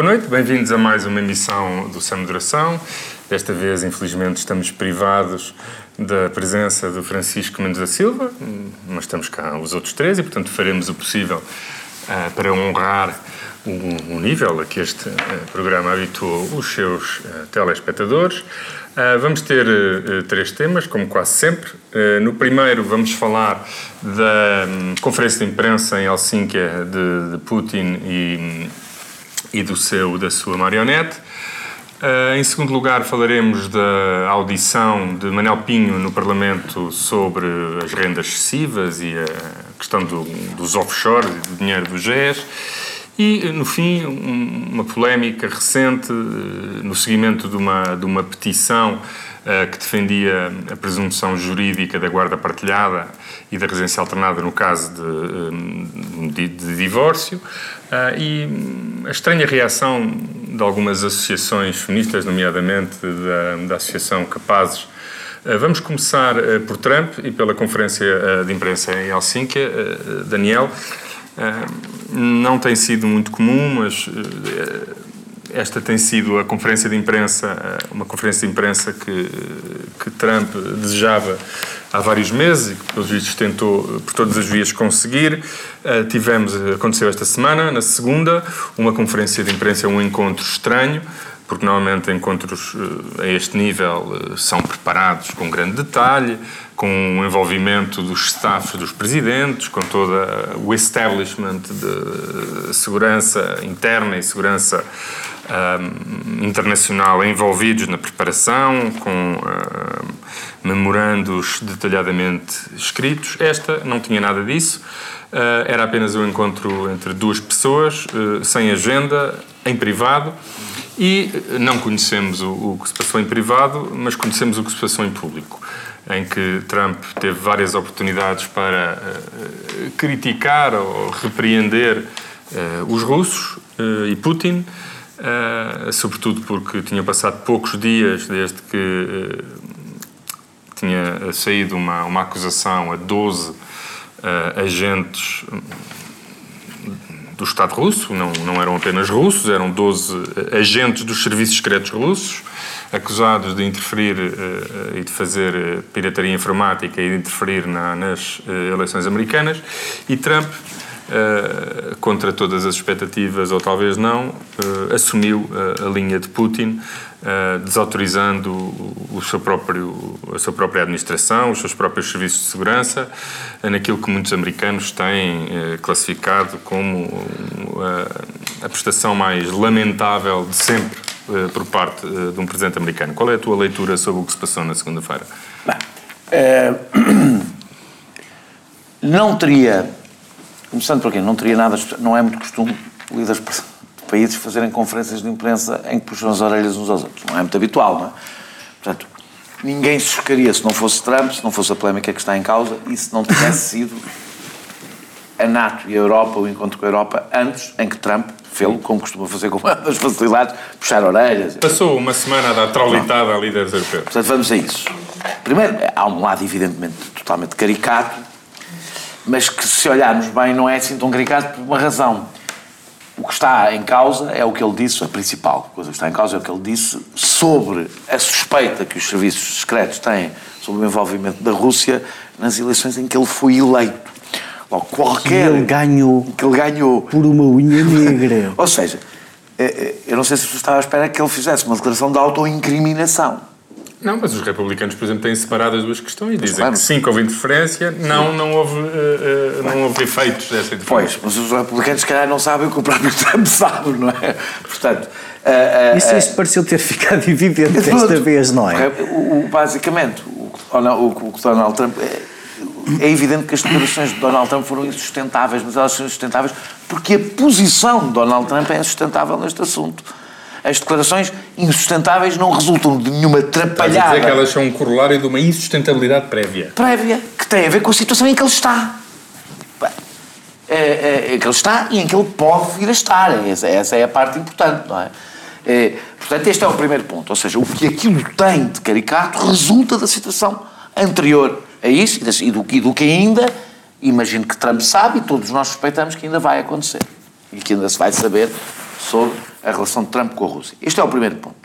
Boa noite, bem-vindos a mais uma emissão do Sem Moderação. Desta vez, infelizmente, estamos privados da presença do Francisco Mendes da Silva, mas estamos cá os outros três e, portanto, faremos o possível uh, para honrar o, o, nível a que este uh, programa habituou os seus uh, telespectadores. vamos ter três temas, como quase sempre. no primeiro, vamos falar da um, conferência de imprensa em Helsínquia de, de Putin e e do seu, da sua marionete. Uh, em segundo lugar, falaremos da audição de Manel Pinho no Parlamento sobre as rendas excessivas e a questão do, dos e do dinheiro do GES. E, no fim, um, uma polémica recente uh, no seguimento de uma, de uma petição uh, que defendia a presunção jurídica da guarda partilhada e da residência alternada no caso de, de, de divórcio. Uh, e a estranha reação de algumas associações feministas, nomeadamente da, da Associação Capazes, uh, Vamos começar uh, por Trump e pela conferência de imprensa em Helsínquia. Daniel, não tem sido muito comum, mas esta tem sido a conferência de imprensa, uma conferência de imprensa que, que Trump desejava há vários meses e que, pelos vistos, tentou por todas as vias conseguir. Tivemos, aconteceu esta semana, na segunda, uma conferência de imprensa, um encontro estranho, porque normalmente encontros a este nível são preparados com grande detalhe, com o envolvimento dos staffs dos presidentes, com todo o establishment de segurança interna e segurança internacional envolvidos na preparação, com memorandos detalhadamente escritos. Esta não tinha nada disso. Uh, era apenas um encontro entre duas pessoas, uh, sem agenda, em privado. E não conhecemos o, o, que se passou em privado, mas conhecemos o que se passou em público, em que Trump teve várias oportunidades para criticar ou repreender os russos e Putin, sobretudo porque tinha passado poucos dias desde que tinha saído uma, uma acusação a 12 uh, eh, agentes do Estado russo, não, não eram apenas russos, eram 12 eh, agentes dos serviços secretos russos, acusados de interferir uh, e de fazer uh, pirataria informática e de interferir na, nas uh, eleições americanas, e Trump, contra todas as expectativas, ou talvez não, assumiu a linha de Putin, Uh, desautorizando o, seu próprio, a sua própria administração, os seus próprios serviços de segurança, uh, naquilo que muitos americanos têm uh, classificado como a prestação mais lamentável de sempre por parte de um presidente americano. Qual é a tua leitura sobre o que se passou na segunda-feira? não teria, começando por aqui, não teria nada, não é muito costume líderes países fazerem conferências de imprensa em que puxam as orelhas uns aos outros. Não é muito habitual, não é? Portanto, ninguém se chocaria se não fosse Trump, se não fosse a polémica que está em causa e se não tivesse sido a NATO e a Europa, o encontro com a Europa, antes em que Trump fez, como costuma fazer com as facilidades, puxar orelhas. Passou uma semana a dar traulitada a líderes europeus. Portanto, vamos a isso. Primeiro, há um lado, evidentemente, totalmente caricato, mas que, se olharmos bem, não é assim tão caricato por uma razão. O que está em causa é o que ele disse, a principal coisa que está em causa é o que ele disse sobre a suspeita que os serviços secretos têm sobre o envolvimento da Rússia nas eleições em que ele foi eleito. Logo, qualquer... Que ele ganhou. Que ele ganhou. Por uma unha negra. Ou seja, eh, eh, eu não sei se estava à espera que ele fizesse uma declaração de autoincriminação. Não, mas os republicanos, por exemplo, têm separado as duas questões e dizem claro. que sim, houve interferência, não, não houve, uh, uh, não houve efeitos dessa interferência. Pois, mas os republicanos, se calhar, não sabem o que o próprio Trump sabe, não é? Portanto... Uh, isso, isso pareceu ter ficado evidente desta vez, não é? O, o, basicamente, o, o, o Donald Trump... É, é evidente que as declarações de Donald Trump foram insustentáveis, mas elas são insustentáveis porque a posição de Donald Trump é insustentável neste assunto as declarações insustentáveis não resultam de nenhuma atrapalhada. Estás a dizer que elas são um corolário de uma insustentabilidade prévia. Prévia, que tem a ver com a situação em que ele está. É, é, é que ele está e em que ele pode vir a estar. Essa, essa é a parte importante, não é? é? Portanto, este é o primeiro ponto. Ou seja, o que aquilo tem de caricato resulta da situação anterior a isso e do, e do que ainda, imagino que Trump sabe e todos nós suspeitamos que ainda vai acontecer. E que ainda se vai saber sobre a relação de Trump com a Rússia. Este é o primeiro ponto.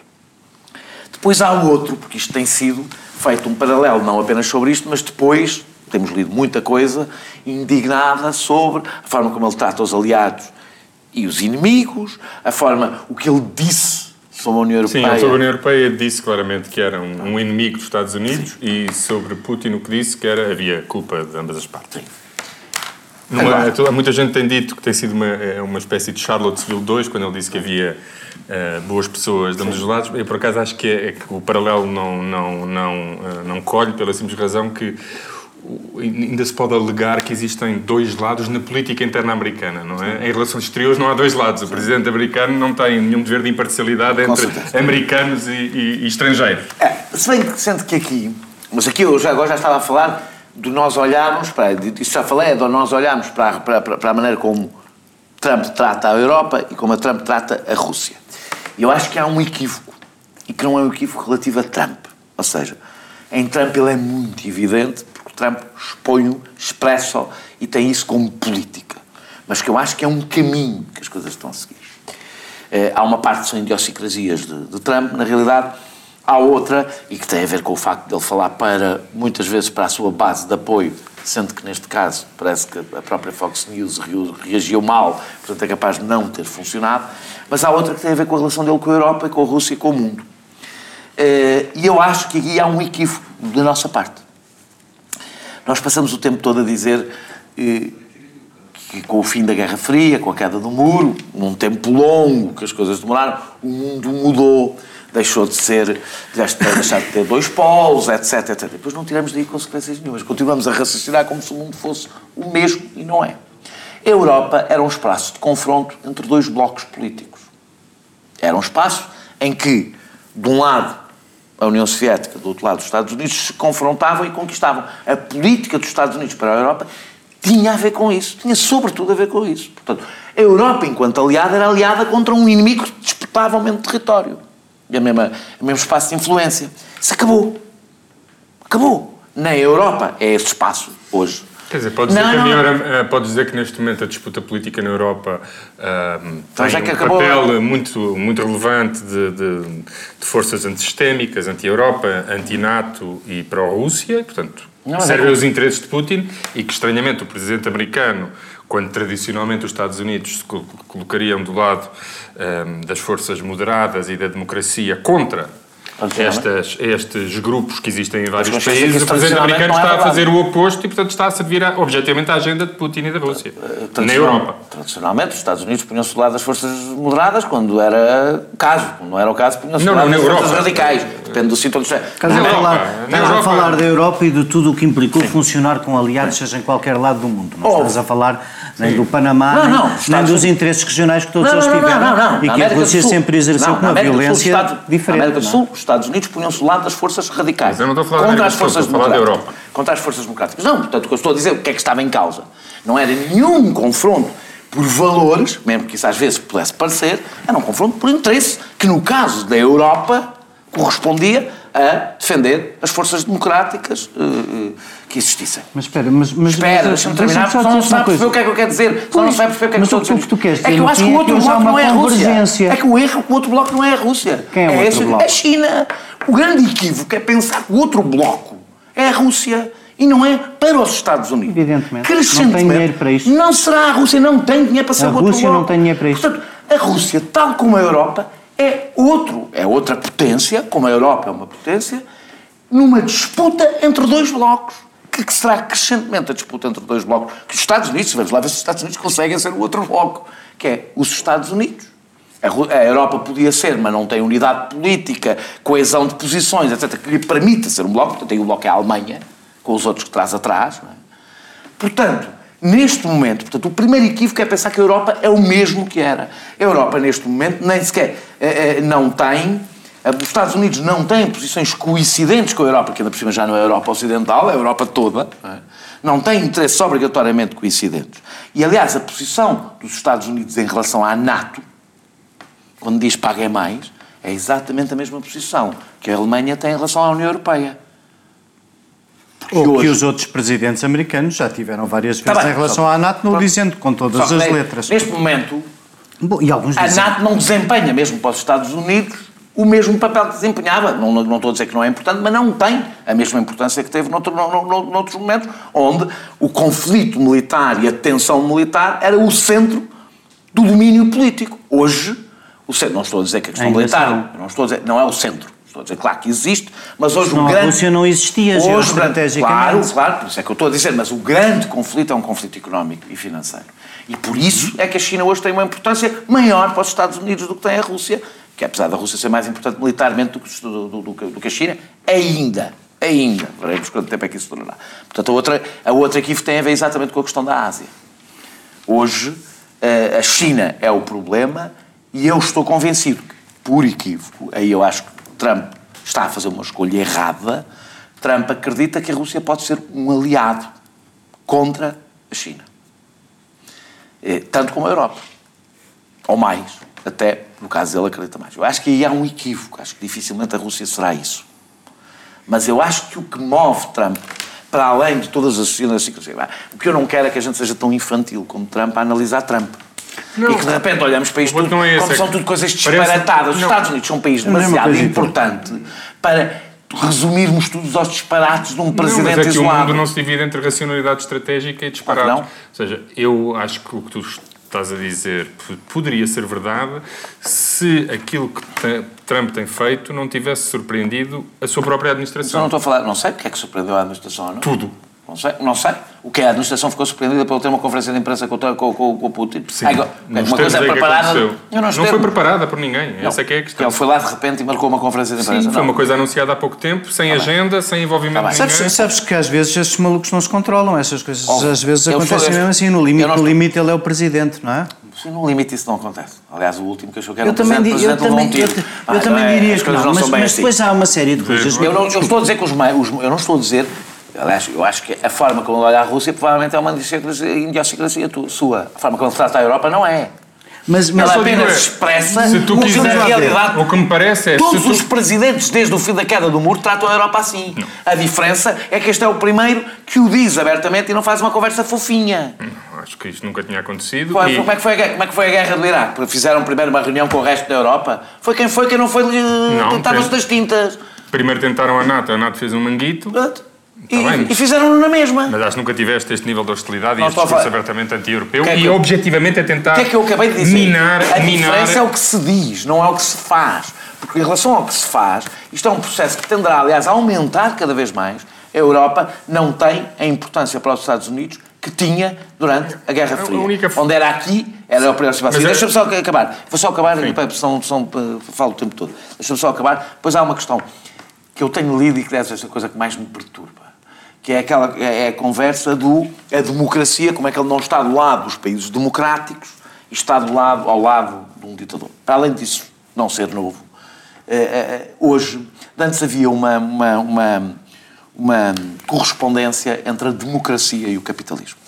Depois há o outro, porque isto tem sido feito um paralelo, não apenas sobre isto, mas depois temos lido muita coisa indignada sobre a forma como ele trata os aliados e os inimigos, a forma, o que ele disse sobre a União Europeia. Sim, sobre a União Europeia disse claramente que era um, um inimigo dos Estados Unidos Sim. e sobre Putin o que disse que era, havia culpa de ambas as partes. Sim. Numa, muita gente tem dito que tem sido uma, é uma espécie de Charlottesville 2, quando ele disse que havia uh, boas pessoas de ambos os lados. Eu, por acaso, acho que, é, é que o paralelo não, não, não, uh, não colhe, pela simples razão que ainda se pode alegar que existem dois lados na política interna americana, não é? Em relações exteriores não há dois lados. O presidente americano não tem nenhum dever de imparcialidade entre americanos e, e, e estrangeiros. É, se bem que sente que aqui, mas aqui eu já, agora já estava a falar de nós olharmos, para, isso já falei, é de nós olharmos para, para, para a maneira como Trump trata a Europa e como a Trump trata a Rússia. E eu acho que há um equívoco, e que não é um equívoco relativo a Trump. Ou seja, em Trump ele é muito evidente Trump expõe-o, expressa-o e tem isso como política. Mas que eu acho que é um caminho que as coisas estão a seguir. É, há uma parte que são idiosincrasias de, de Trump, na realidade, há outra, e que tem a ver com o facto de ele falar para, muitas vezes, para a sua base de apoio, sendo que neste caso parece que a própria Fox News reagiu mal, portanto é capaz de não ter funcionado, mas há outra que tem a ver com a relação dele com a Europa, com a Rússia e com o mundo. É, e eu acho que aqui há um equívoco da nossa parte. Nós passamos o tempo todo a dizer eh, que com o fim da Guerra Fria, com a queda do muro, num tempo longo que as coisas demoraram, o mundo mudou, deixou de ser, deixar de ter dois polos, etc, etc. Depois não tiramos daí consequências nenhumas. Continuamos a raciocinar como se o mundo fosse o mesmo e não é. A Europa era um espaço de confronto entre dois blocos políticos. Era um espaço em que, de um lado, a União Soviética, do outro lado, os Estados Unidos, se confrontavam e conquistavam. A política dos Estados Unidos para a Europa tinha a ver com isso, tinha sobretudo a ver com isso. Portanto, a Europa, enquanto aliada, era aliada contra um inimigo que disputava o mesmo território e a mesma, o mesmo espaço de influência. Isso acabou. Acabou. Na Europa é esse espaço hoje. Quer dizer, pode dizer, não, que, não. Eh, pode dizer que neste momento a disputa política na Europa uh, tem um papel muito, muito relevante de, de, de forças antissistémicas, anti-Europa, anti-NATO e pró-Rússia, portanto, não, servem aos interesses de Putin e que, estranhamente, o presidente americano, quando tradicionalmente os Estados Unidos se colocariam do lado um, das forças moderadas e da democracia contra estas, estes grupos que existem em vários países, o presidente americano está é a fazer o oposto e, portanto, está a servir, a, objetivamente, à agenda de Putin e da Rússia, eh, na Europa. Tradicionalmente, os Estados Unidos punham-se do lado das forças moderadas quando era caso. Quando não era o caso, punham-se do lado das forças radicais. Depende do sítio onde estiver. Estás a falar, estás a falar da Europa e de tudo o que implicou Sim. funcionar com aliados, seja em qualquer lado do mundo. Não oh. estás a falar nem Sim. do Panamá, não, não, nem, nem dos interesses regionais que todos eles tiveram e que a Rússia sempre exerceu com uma violência diferente. Na América do Sul, os Estados Unidos punham-se do lado das forças radicais. Mas eu não estou a falar contra as forças estou a falar da Europa. Contra as forças democráticas. Não, portanto, o que eu estou a dizer, o que é que estava em causa? Não era nenhum confronto por valores, mesmo que isso às vezes pudesse parecer, era um confronto por interesse, que no caso da Europa correspondia a defender as forças democráticas uh, que existissem. Mas espera, mas... mas espera, deixa-me terminar, porque não sabe perceber o que é que eu quero dizer, não sabe perceber o que é que estou a dizer. Tu queres dizer é que eu acho que o outro bloco não é a Rússia. É que o erro o outro bloco não é a Rússia. Quem é o outro bloco? É a China. O grande equívoco é pensar que o outro bloco é a Rússia e não é para os Estados Unidos. Evidentemente. Não tem dinheiro para isto. Não será a Rússia, não tem dinheiro para ser a o outro Rússia não tem dinheiro para isto. Portanto, a Rússia, tal como a Europa, é outro, é outra potência, como a Europa é uma potência, numa disputa entre dois blocos. Que, que será crescentemente a disputa entre dois blocos? Que os Estados Unidos, vamos lá ver se os Estados Unidos conseguem ser o outro bloco, que é os Estados Unidos. A Europa podia ser, mas não tem unidade política, coesão de posições, etc., que lhe permita ser um bloco. Portanto, tem o bloco é a Alemanha, com os outros que traz atrás. É? Portanto, neste momento, portanto, o primeiro equívoco é pensar que a Europa é o mesmo que era. A Europa, neste momento, nem sequer não tem os Estados Unidos não têm posições coincidentes com a Europa, que ainda por cima já não é a Europa Ocidental, é a Europa toda, não têm interesses obrigatoriamente coincidentes. E, aliás, a posição dos Estados Unidos em relação à NATO, quando diz paguem mais, é exatamente a mesma posição que a Alemanha tem em relação à União Europeia. Ou hoje... que os outros presidentes americanos já tiveram várias tá vezes tá bem, em relação só, à NATO, não dizendo com todas as letras. Neste momento, Bom, e alguns a dizem... NATO não desempenha, mesmo para os Estados Unidos, o mesmo papel que desempenhava. Não, não estou a dizer que não é importante, mas não tem a mesma importância que teve noutro, no, no, noutros momentos, onde o conflito militar e a tensão militar era o centro do domínio político. Hoje, o centro, não estou a dizer que a questão militar, não estou a dizer, não é o centro. Estou a dizer, claro que existe, mas hoje não, o grande... a Rússia não existia hoje, estrategicamente. Claro, claro, por isso é que eu estou a dizer, mas o grande conflito é um conflito económico e financeiro. E por isso é que a China hoje tem uma importância maior para os Estados Unidos do que tem a Rússia, que apesar da Rússia ser mais importante militarmente do que, do, do, do, que a China, ainda, ainda, veremos quanto tempo é que isso durará. Portanto, a outra, a outra aqui tem a ver exatamente com a questão da Ásia. Hoje, a China é o problema e eu estou convencido que, por equívoco, aí eu acho que Trump está a fazer uma escolha errada. Trump acredita que a Rússia pode ser um aliado contra a China. É, tanto como a Europa. Ou mais. Até, no caso dele, acredita mais. Eu acho que aí há um equívoco. Acho que dificilmente a Rússia será isso. Mas eu acho que o que move Trump, para além de todas as cenas, o que eu não quero é que a gente seja tão infantil como Trump a analisar Trump. Não. E que de repente olhamos para isto tudo, é como é são tudo coisas disparatadas. Parece... Os Estados Unidos são um país demasiado importante para resumirmos tudo aos disparates de um presidente não, mas é que isolado. o mundo não se divide entre racionalidade estratégica e disparates. Não. Ou seja, eu acho que o que tu estás a dizer poderia ser verdade se aquilo que Trump tem feito não tivesse surpreendido a sua própria administração. Mas eu não estou a falar, não sei o que é que surpreendeu a administração, não? Tudo. Não sei, não sei. O que é? A administração ficou surpreendida por ter uma conferência de imprensa com, com, com, com o Putin. Sim, Ai, uma coisa é preparada. não, não foi preparada por ninguém. Não. Essa é que é a questão. Ele foi lá de repente e marcou uma conferência de imprensa. Sim, foi uma coisa anunciada há pouco tempo, sem tá agenda, sem envolvimento tá de ninguém. Sabes, sabes que às vezes esses malucos não se controlam, essas coisas oh, às vezes acontecem mesmo assim. No limite, no limite ele é o presidente, não é? Sim, no limite isso não acontece. Aliás, o último que achou que era eu um também, presidente, eu também, eu, eu, eu também é, diria que não, mas, mas assim. depois há uma série de coisas. Eu não, eu estou a dizer que os, os eu não estou a dizer Aliás, eu acho que a forma como ele olha a Rússia provavelmente é uma idiosincrasia sua. A forma como ele trata a Europa não é. Mas, mas ele apenas é, expressa se tu quiser, a realidade. O que me parece é. Todos tu... os presidentes, desde o fim da queda do muro, tratam a Europa assim. Não. A diferença é que este é o primeiro que o diz abertamente e não faz uma conversa fofinha. Acho que isto nunca tinha acontecido. Como, e... como, é que foi a, como é que foi a guerra do Iraque? Fizeram primeiro uma reunião com o resto da Europa? Foi quem foi, quem não foi. Tentava-se das tintas. Primeiro tentaram a NATO, a NATO fez um manguito. Tá e, e fizeram-no na mesma. Mas acho que nunca tiveste este nível de hostilidade não e este discurso abertamente anti-europeu é e objetivamente é tentar. O que é que eu acabei de dizer? Minar, a minar... diferença é o que se diz, não é o que se faz. Porque em relação ao que se faz, isto é um processo que tenderá, aliás, a aumentar cada vez mais. A Europa não tem a importância para os Estados Unidos que tinha durante a Guerra Fria. A única... Onde era aqui, era a próxima é... Deixa-me só acabar. Vou só acabar, senão, senão falo o tempo todo. Deixa-me só acabar. Depois há uma questão que eu tenho lido e que deve ser a coisa que mais me perturba que é aquela é a conversa do a democracia, como é que ele não está do lado dos países democráticos e está do lado, ao lado de um ditador. Para além disso, não ser novo, eh, eh, hoje, antes havia uma, uma, uma, uma correspondência entre a democracia e o capitalismo.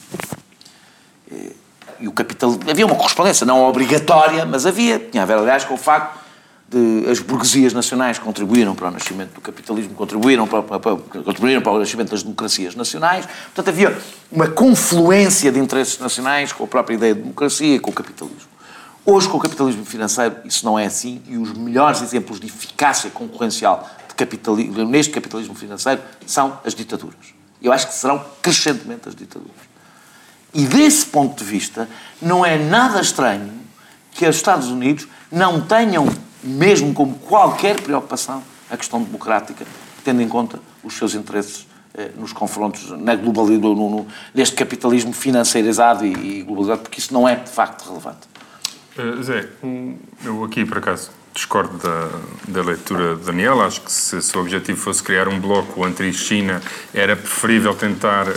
Eh, e o capital... Havia uma correspondência, não obrigatória, mas havia. Tinha a ver, aliás, com o facto de, as burguesias nacionais contribuíram para o nascimento do capitalismo, contribuíram para, para, para, contribuíram para o nascimento das democracias nacionais. Portanto, havia uma confluência de interesses nacionais com a própria ideia de democracia e com o capitalismo. Hoje, com o capitalismo financeiro, isso não é assim e os melhores exemplos de eficácia concorrencial de capitalismo, neste capitalismo financeiro são as ditaduras. Eu acho que serão crescentemente as ditaduras. E desse ponto de vista, não é nada estranho que os Estados Unidos não tenham mesmo como qualquer preocupação, a questão democrática, tendo em conta os seus interesses eh, nos confrontos, na globalização, no, no, neste capitalismo financeirizado e, e globalizado, porque isso não é de facto relevante. Uh, Zé, eu aqui por acaso discordo da, da leitura de Daniel. Acho que se, se o objetivo fosse criar um bloco anti-China, era preferível tentar uh,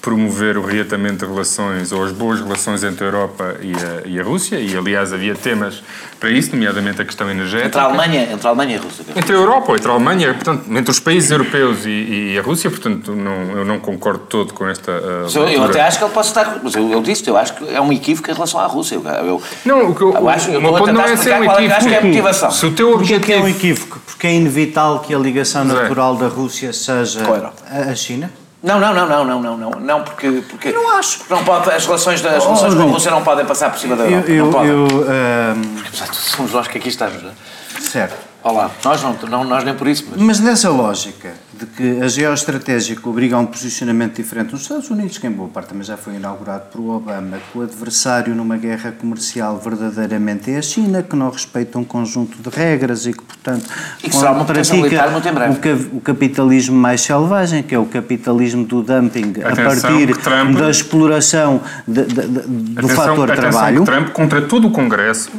promover o reatamento de relações ou as boas relações entre a Europa e a, e a Rússia. E, aliás, havia temas para isso, nomeadamente a questão energética. Entre a Alemanha, entre a Alemanha e a Rússia. Entre a Europa, entre a Alemanha, portanto, entre os países europeus e, e a Rússia, portanto, não, eu não concordo todo com esta. Uh, eu, eu, até acho que ele pode estar. Mas eu, eu disse, eu acho que é um equívoco em relação à Rússia. Eu, não, o que eu, eu acho, eu não é ser um equívoco. Acho que é a motivação. Se o teu objetivo... Porque é um equívoco? Porque é inevitável que a ligação natural da Rússia seja a China? Não, não, não, não, não, não, não, não, porque, porque não acho. Não pode, as relações, das, as relações oh, com a Rússia não podem passar por cima da Europa. Eu, eu, não podem. Eu, um... Porque, apesar de tudo, somos nós que aqui estamos, não é? Certo. Olá, nós não, não, nós nem por isso. Mas... mas nessa lógica de que a geoestratégia obriga a um posicionamento diferente nos Estados Unidos, que em boa parte também já foi inaugurado por Obama, que o adversário numa guerra comercial verdadeiramente é a China, que não respeita um conjunto de regras e que, portanto, e que uma pratica o, o, capitalismo mais selvagem, que é o capitalismo do dumping atenção, a partir Trump, da exploração de, de, de, do atenção, fator atenção trabalho. Trump, contra todo o Congresso,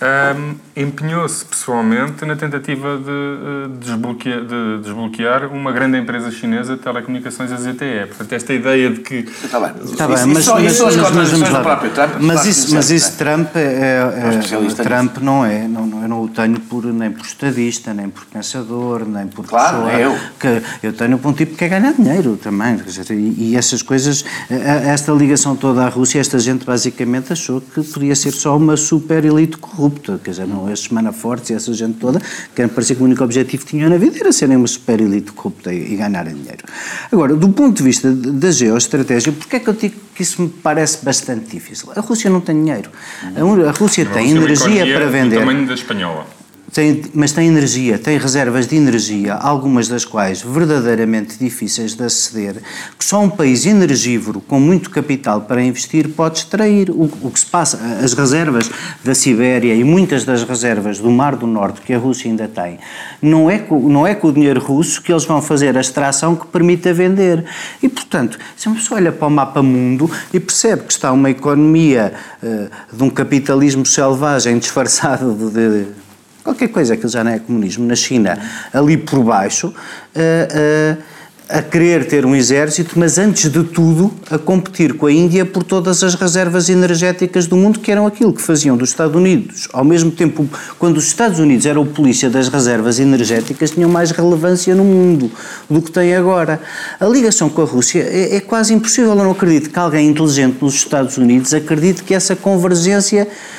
um, empenhou-se pessoalmente na tentativa de, eh, desbloquear, de desbloquear uma grande empresa chinesa de telecomunicações, a ZTE. Portanto, esta ideia de que... Está bem, está bem mas, isso, mas, isso mas, mas, vamos lá. Trump, mas, isso, mas isso Trump, é, é, é Trump não é, não, eu não o tenho por, nem por estadista, nem por pensador, nem por claro, pessoa. eu. Que eu tenho por um tipo que quer ganhar dinheiro também. Dizer, e, e, essas coisas, esta ligação toda à Rússia, esta gente basicamente achou que podia ser só uma super elite corrupta, quer dizer, não esses Manafortes e essa gente toda, que parecia que o único objetivo que tinham na vida era serem uma super elite corrupta e, e ganharem dinheiro. Agora, do ponto de vista da geoestratégia, porquê é que eu digo que isso me parece bastante difícil? A Rússia não tem dinheiro. A, a Rússia tem energia para vender. O tamanho da espanhola tem, mas tem energia, tem reservas de energia, algumas das quais verdadeiramente difíceis de aceder, que só um país energívoro com muito capital para investir pode extrair. O, o que se passa, as reservas da Sibéria e muitas das reservas do Mar do Norte que a Rússia ainda tem, não é, não é com o dinheiro russo que eles vão fazer a extração que permita vender. E, portanto, se uma pessoa olha para o mapa mundo e percebe que está uma economia uh, de um capitalismo selvagem disfarçado de, de qualquer coisa, aquilo já não é comunismo, na China, ali por baixo, a, a, a querer ter um exército, mas antes de tudo a competir com a Índia por todas as reservas energéticas do mundo, que eram aquilo que faziam dos Estados Unidos. Ao mesmo tempo, quando os Estados Unidos eram o polícia das reservas energéticas, tinham mais relevância no mundo do que têm agora. A ligação com a Rússia é, é quase impossível. Eu não acredito que alguém inteligente nos Estados Unidos acredite que essa convergência eh,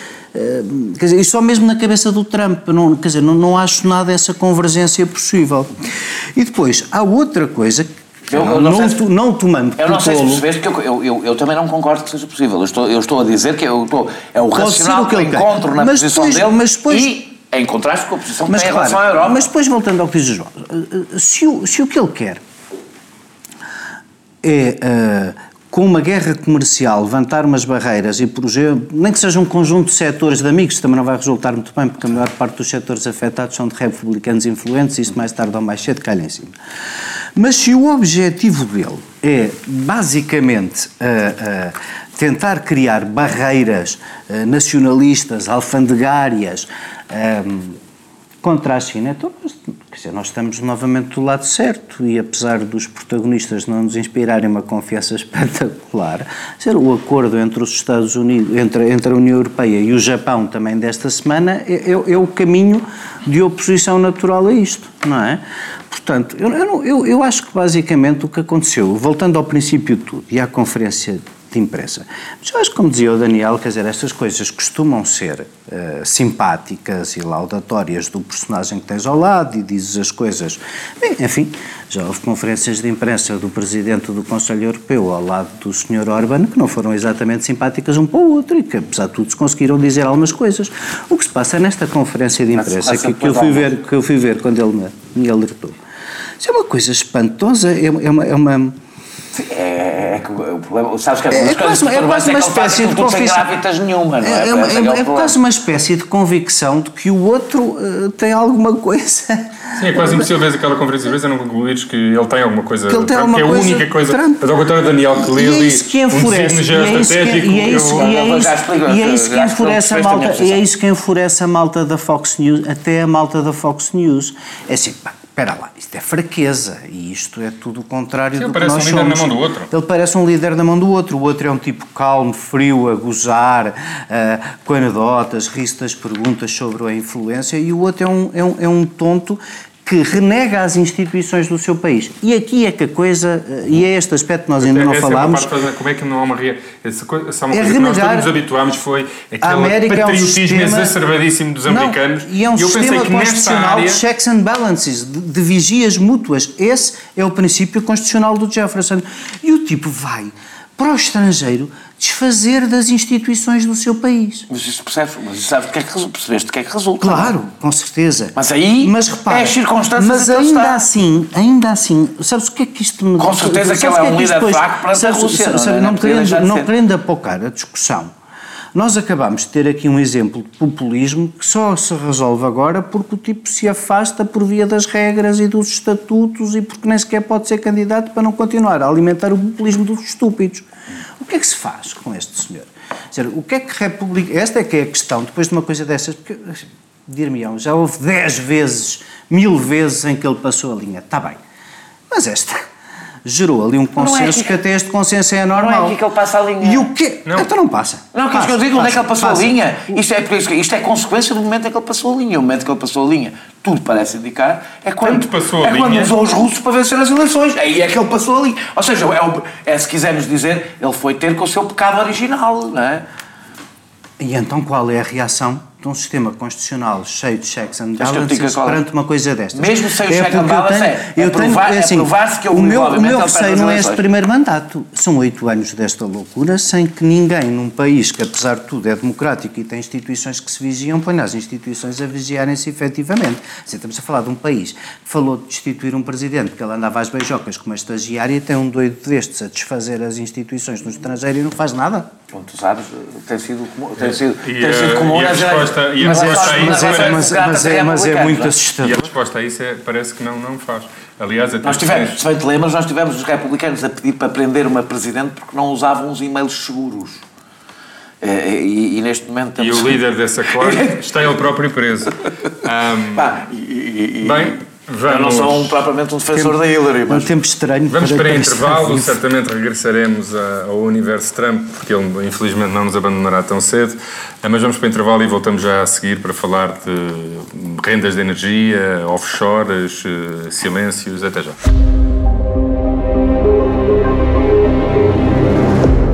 quer dizer, e só mesmo na cabeça do Trump, não, quer dizer, não, não acho nada essa convergência possível. E depois, há outra coisa eu, eu não, não, se, não tomando Eu não sei se percebeste que eu, eu, eu, também não concordo que seja possível. Eu estou, eu estou a dizer que eu estou, é o racional que eu encontro na mas posição depois, dele mas depois, e em contraste com a posição que mas, tem claro, em relação à Europa. Mas depois, voltando ao que diz João, eh, se o, se o que ele quer é... Uh, com uma guerra comercial, levantar umas barreiras e, por exemplo, nem que seja um conjunto de setores de amigos, também não vai resultar muito bem, porque a maior parte dos setores afetados são de republicanos influentes e isso mais tarde ou mais cedo cai em cima. Mas se o objetivo dele é, basicamente, uh, uh, tentar criar barreiras uh, nacionalistas, alfandegárias, contra a China, então, dizer, nós estamos novamente do lado certo e apesar dos protagonistas não nos inspirarem uma confiança espetacular, dizer, o acordo entre os Estados Unidos, entre, entre a União Europeia e o Japão também desta semana é, é, é o caminho de oposição natural a isto, não é? Portanto, eu, eu, eu acho que basicamente o que aconteceu, voltando ao princípio de tudo e à conferência de imprensa. Mas eu acho que, como dizia o Daniel, quer dizer, estas coisas costumam ser uh, simpáticas e laudatórias do personagem que tens ao lado e dizes as coisas. Bem, enfim, já houve conferências de imprensa do Presidente do Conselho Europeu ao lado do Sr. Orban que não foram exatamente simpáticas um para o outro e que, apesar de tudo, se conseguiram dizer algumas coisas. O que se passa nesta conconferência de imprensa que, que, eu fui ver, que eu fui ver quando ele me, me alertou, isso é uma coisa espantosa, é, é uma, é uma é, é que o problema, sabes que é, é, quase, é quase uma espécie de convicção. nenhuma, não é? É, é, é, é quase uma espécie de convicção de que o outro uh, tem alguma coisa. Sim, é quase impossível ver aquela conferência de imprensa não concluires que ele tem alguma coisa. Que ele tem alguma é a única coisa. Trump. Mas ao contrário Daniel que lê ali. Isso que enfurece. E é isso que, e é isso, e é isso que enfurece a malta. E é isso que enfurece a malta da Fox News, até a malta da Fox News. É assim, pá, espera lá, isto é fraqueza e isto é tudo o contrário Sim, do que nós um somos. líder na mão do outro. Ele parece um líder na mão do outro. O outro é um tipo calmo, frio, a gozar, uh, com anedotas, ri das perguntas sobre a influência e o outro é um, é um, é um tonto que renega as instituições do seu país. E aqui é que a coisa, e é este aspecto que nós ainda não Essa falámos. É parte, como é que não há uma rea... Essa coisa, essa é uma É coisa que nós todos nos habituámos foi aquele A América é um patriotismo exacerbadíssimo dos Não, americanos. e é um sistema constitucional área... de checks and balances, de, de vigias mútuas. Esse é o princípio constitucional do Jefferson. E o tipo vai para o estrangeiro desfazer das instituições do seu país. Mas isso percebes, mas isso sabes que é que resulta, percebeste o que é que resulta. Claro, com certeza. Mas aí mas repara, é as circunstâncias Mas ainda está. assim, ainda assim, sabes o que é que isto me Com certeza que ele é um isto líder fraco perante a Rússia, não é? Não, Não não ser. querendo apocar a discussão, nós acabamos de ter aqui um exemplo de populismo que só se resolve agora porque o tipo se afasta por via das regras e dos estatutos e porque nem sequer pode ser candidato para não continuar a alimentar o populismo dos estúpidos. O que é que se faz com este senhor? Dizer, o que é que República... Esta é que é a questão, depois de uma coisa dessas, porque, dir-me-ão, já houve dez vezes, mil vezes em que ele passou a linha. Está bem. Mas esta gerou ali um é consenso aqui- que até este consenso é normal. Não é aqui que ele passa a linha. E o quê? Não. Então não passa. Não, que Passa, eu digo onde é que ele passou passa. a linha. Isto é, que- isto é consequência do momento em que ele passou a linha. O momento em que ele passou a linha, tudo parece indicar, é quando, passou a é quando linha- usou os russos para vencer as eleições. Aí é que ele passou a linha. Ou seja, é, o- é, se quisermos dizer, ele foi ter com o seu pecado original, não é? E então qual é a reação de um sistema constitucional cheio de checks and que eu balances é? perante uma coisa destas? Mesmo sem o check and porque eu balance, tenho- é- é eu tenho- provar- é assim, provar-se que ele, o meu, o meu receio não é este primeiro mandato. São oito anos desta loucura sem que ninguém num país que, apesar de tudo, é democrático e tem instituições que se vigiam, ponha as instituições a vigiarem-se efetivamente. Assim, estamos a falar de um país que falou de destituir um presidente porque ele andava às beijocas com uma estagiária e tem um doido destes a desfazer as instituições no estrangeiro e não faz nada. Sabes, tem sido comum, tem sido, E, tem sido comum e a nas resposta- e a nas resposta a eleições- isso nas é- mas, mas é, mas é muito é? assustador. E a resposta a isso é, parece que não, não faz. Aliás, até Nós tivemos, se bem te lembras, nós tivemos os republicanos a pedir para prender uma presidente porque não usavam os e-mails seguros. Eh, E, e neste momento E temos... o líder dessa classe está ele próprio preso. Ahm, Pá, e, e- e- Bem, Eu não sou um, vamos, propriamente um defensor da Hillary, É um mas... tempo estranho. vamos para intervalo. vivo. Certamente regressaremos ao universo Trump, porque ele infelizmente não nos abandonará tão cedo. Ah, Mas vamos para intervalo e voltamos já a seguir para falar de rendas de energia, offshores, eh, silêncios. Até já.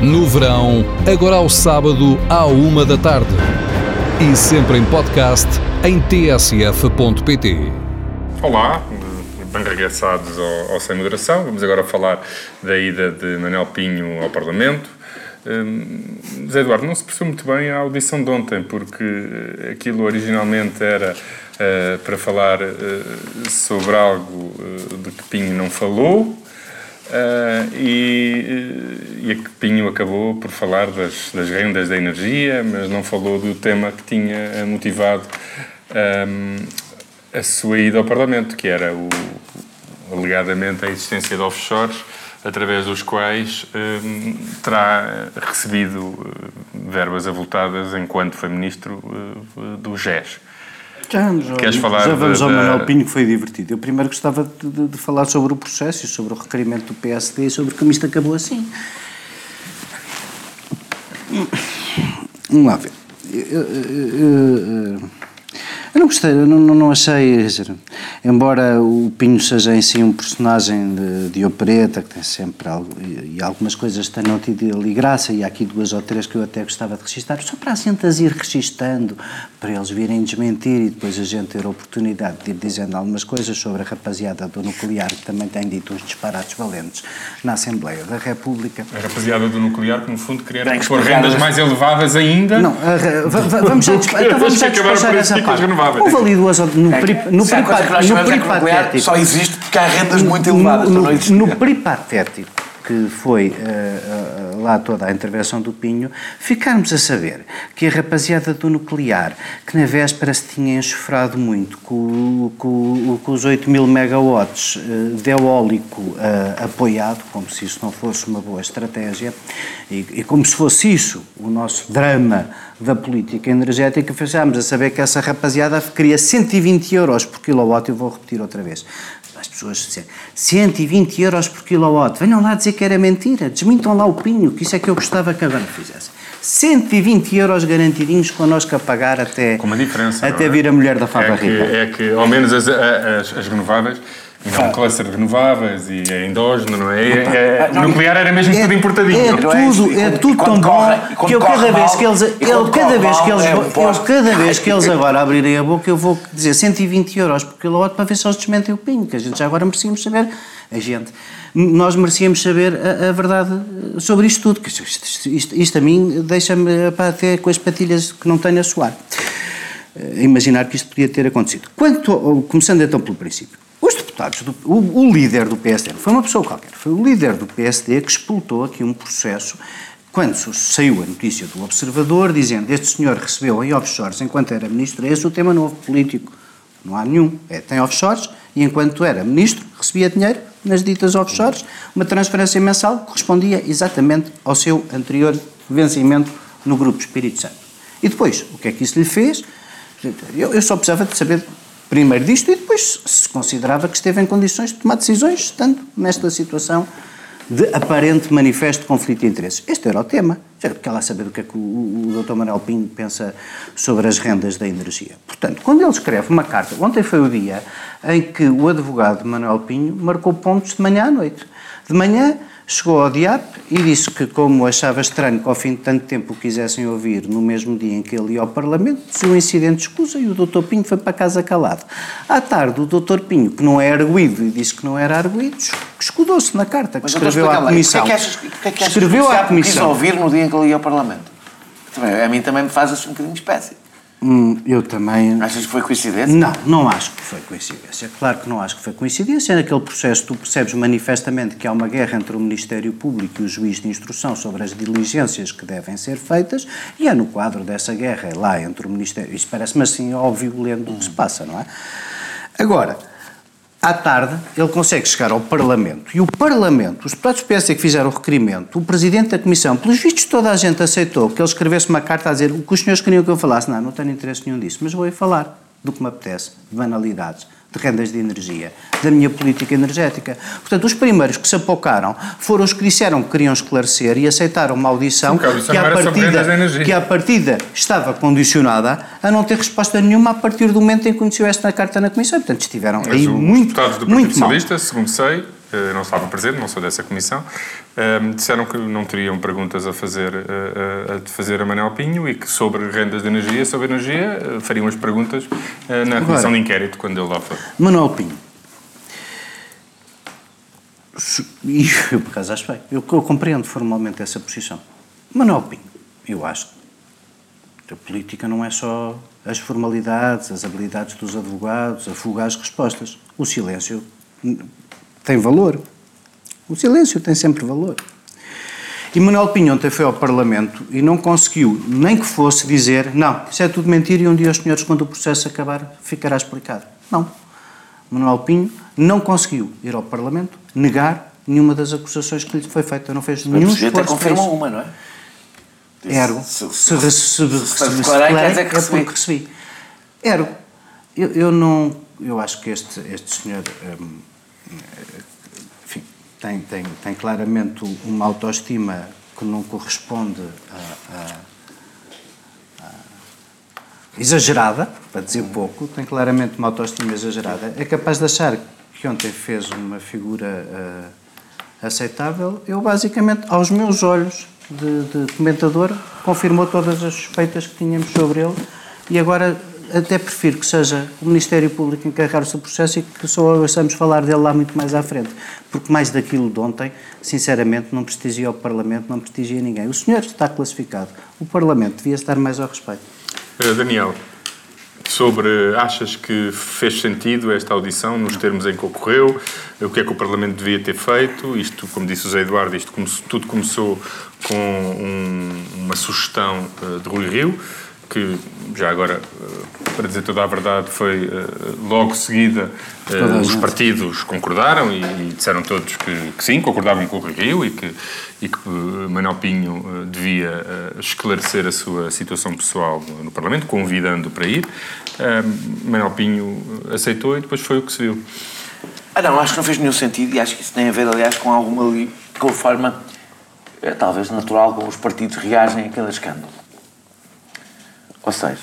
No verão, agora ao sábado, à uma da tarde. E sempre em podcast em tsf.pt. Olá, bem regressados ao, ao Sem Moderação. Vamos agora falar da ida de Manuel Pinho ao Parlamento. Hum, Zé Eduardo, não se percebeu muito bem a audição de ontem, porque eh, aquilo originalmente era eh, para falar eh, sobre algo eh, de que Pinho não falou. Eh, e, e a Pinho acabou por falar das, das rendas da energia, mas não falou do tema que tinha motivado hum, a sua ida ao Parlamento, que era o, alegadamente a existência de offshores através dos quais hum, terá recebido eh, verbas avultadas enquanto foi ministro eh, do GES. Já vamos, ao- Queres falar já vamos da- ao Manuel Pinho, que foi divertido. Eu primeiro gostava de, de- de falar sobre o processo e sobre o requerimento do PSD e sobre como isto acabou assim. Vamos lá ver. Eu, eu- eu- eu não gostei, eu não, não- não achei. dizer, embora o Pinho seja em si um personagem de, de opereta, que tem sempre algo. E, e algumas coisas tenham tido ali graça, e há aqui duas ou três que eu até gostava de registar, só para a gente as ir registando, para eles virem desmentir e depois a gente ter a oportunidade de ir dizendo algumas coisas sobre a rapaziada do nuclear, que também tem dito uns disparates valentes na Assembleia da República. A rapaziada do nuclear que, no fundo, queria pôr rendas as- mais elevadas ainda. Não, a va- va- vamos já, então vamos já despachar essa parte. renováveis. Houve ali duas ou- no, É que- pri- no, no nuclear, peripatético. só existe porque há rendas muito elevadas. No, no, no peripatético que foi uh, lá toda a intervenção do Pinho, ficarmos a saber que a rapaziada do nuclear, que na véspera se tinha enxofrado muito com, com, com os 8 mil megawatts uh, de eólico apoiado, como se isso não fosse uma boa estratégia, e, e como se fosse isso o nosso drama da política energética, ficámos a saber que essa rapaziada queria 120 euros por quilowatt, eu vou repetir outra vez, as pessoas dizem 120 euros por quilowatt. Venham lá dizer que era mentira. Desmintam lá o pinho, que isso é que eu gostava que agora fizessem. 120 euros garantidinhos connosco a pagar até, Com uma diferença, até é? vir a mulher da Fava é que, é que, ao menos as, as, as renováveis não um cluster de renováveis e é endógeno, não é? é, é nuclear era mesmo é, tudo importadinho. É tudo, é tudo tão bom que eu cada vez que eles, eu, cada vez que eles, eu, cada vez que eles agora abrirem a boca eu vou dizer 120 euros por quilowatt para ver se eles desmentem o pinho, que a gente já agora merecíamos saber, a gente, nós merecíamos saber a, a verdade sobre isto tudo, que isto, isto, isto, isto a mim deixa-me até com as patilhas que não tenho a suar. Imaginar que isto podia ter acontecido. Quanto, começando então pelo princípio, deputados, do, o, o, líder do PSD, não foi uma pessoa qualquer, foi o líder do PSD que explotou aqui um processo quando saiu a notícia do Observador dizendo este senhor recebeu em offshores enquanto era ministro, esse é o tema novo político. Não há nenhum. É, tem offshores e enquanto era ministro recebia dinheiro nas ditas offshores, uma transferência mensal que correspondia exatamente ao seu anterior vencimento no Grupo Espírito Santo. E depois, o que é que isso lhe fez? Eu, eu só precisava de saber primeiro disto e depois se considerava que esteve em condições de tomar decisões, estando nesta situação de aparente manifesto conflito de interesses. Este era o tema. Já quer lá saber o que é que o, o, Dr. Manuel Pinho pensa sobre as rendas da energia. Portanto, quando ele escreve uma carta, ontem foi o dia em que o advogado Manuel Pinho marcou pontos de manhã à noite. De manhã Chegou ao DIAP e disse que, como achava estranho que ao fim de tanto tempo o quisessem ouvir no mesmo dia em que ele ia ao Parlamento, se um incidente escusa e o Dr. Pinho foi para casa calado. À tarde, o Dr. Pinho, que não é arguído e disse que não era arguído, escudou-se na carta que Mas escreveu à Comissão. O que é que achas, que, é que achas escreveu à Comissão. quis ouvir no dia em que ele ia ao Parlamento? a mim também me faz assim um bocadinho de espécie. Hum, eu também. Achas que foi coincidência? Não, não acho que foi coincidência. Claro que não acho que foi coincidência. Naquele processo, tu percebes manifestamente que há uma guerra entre o Ministério Público e o juiz de instrução sobre as diligências que devem ser feitas, e é no quadro dessa guerra, é lá entre o Ministério. Isso parece-me assim óbvio lendo o que se passa, não é? Agora à tarde, ele consegue chegar ao Parlamento. E o Parlamento, os deputados do que fizeram o requerimento, o Presidente da Comissão, pelos vistos toda a gente aceitou que ele escrevesse uma carta a dizer o que os senhores queriam que eu falasse. Não, não tenho interesse nenhum disso, mas vou aí falar do que me apetece, de banalidades de rendas de energia, da minha política energética. Portanto, os primeiros que se apocaram foram os que disseram que queriam esclarecer e aceitaram uma audição, Sim, que, à partida, que à partida estava condicionada a não ter resposta nenhuma a partir do momento em que conheceu esta carta na Comissão. Portanto, estiveram Mas aí muito, do muito mal. Socialista, segundo sei, eh, não estava presente, não sou dessa comissão, um, disseram que não teriam perguntas a fazer, a, a, a, fazer a Manuel Pinho e que sobre rendas de energia, sobre energia, eh, fariam as perguntas na Agora, comissão de inquérito quando ele lá for. Manuel Pinho. E eu, por acaso, acho bem. Eu, eu compreendo formalmente essa posição. Manuel Pinho, eu acho que a política não é só as formalidades, as habilidades dos advogados, a fuga às respostas. O silêncio tem valor. O silêncio tem sempre valor. E Manuel Pinho ontem foi ao Parlamento e não conseguiu, nem que fosse dizer, não, isso é tudo mentira e um dia os senhores, quando o processo acabar, ficará explicado. Não. Manuel Pinho não conseguiu ir ao Parlamento negar nenhuma das acusações que lhe foi feita. Não fez nenhum esforço. até confirmou uma, não é? Ergo, se, se, se, se, declarar, é porque recebi. Ergo, eu, eu não, eu acho que este, este senhor... Enfim, tem, tem, tem claramente uma autoestima que não corresponde a, a, a exagerada, para dizer pouco, tem claramente uma autoestima exagerada, é capaz de achar que ontem fez uma figura uh, aceitável, eu basicamente, aos meus olhos de, de comentador, confirmou todas as suspeitas que tínhamos sobre ele. E agora até prefiro que seja o Ministério Público encarregar-se do processo e que só ouçamos falar dele lá muito mais à frente. Porque mais daquilo de ontem, sinceramente, não prestigia o Parlamento, não prestigia ninguém. O senhor está classificado. O Parlamento devia estar mais ao respeito. Eh, Daniel, sobre achas que fez sentido esta audição nos termos em que ocorreu, o que é que o Parlamento devia ter feito, isto, como disse o José Eduardo, isto tudo começou com um, uma sugestão uh, de Rui Rio, que já agora, uh, para dizer toda a verdade, foi uh, logo seguida, os partidos concordaram e, e disseram todos que, que, sim, concordavam com o Rio e que, e que Manuel Pinho devia esclarecer a sua situação pessoal no Parlamento, convidando para ir. Manuel Pinho aceitou e depois foi o que se viu. Ah, não, acho que não fez nenhum sentido e acho que isso tem a ver, aliás, com alguma com a forma, é, talvez natural, como os partidos reagem a cada escândalo. Ou seja,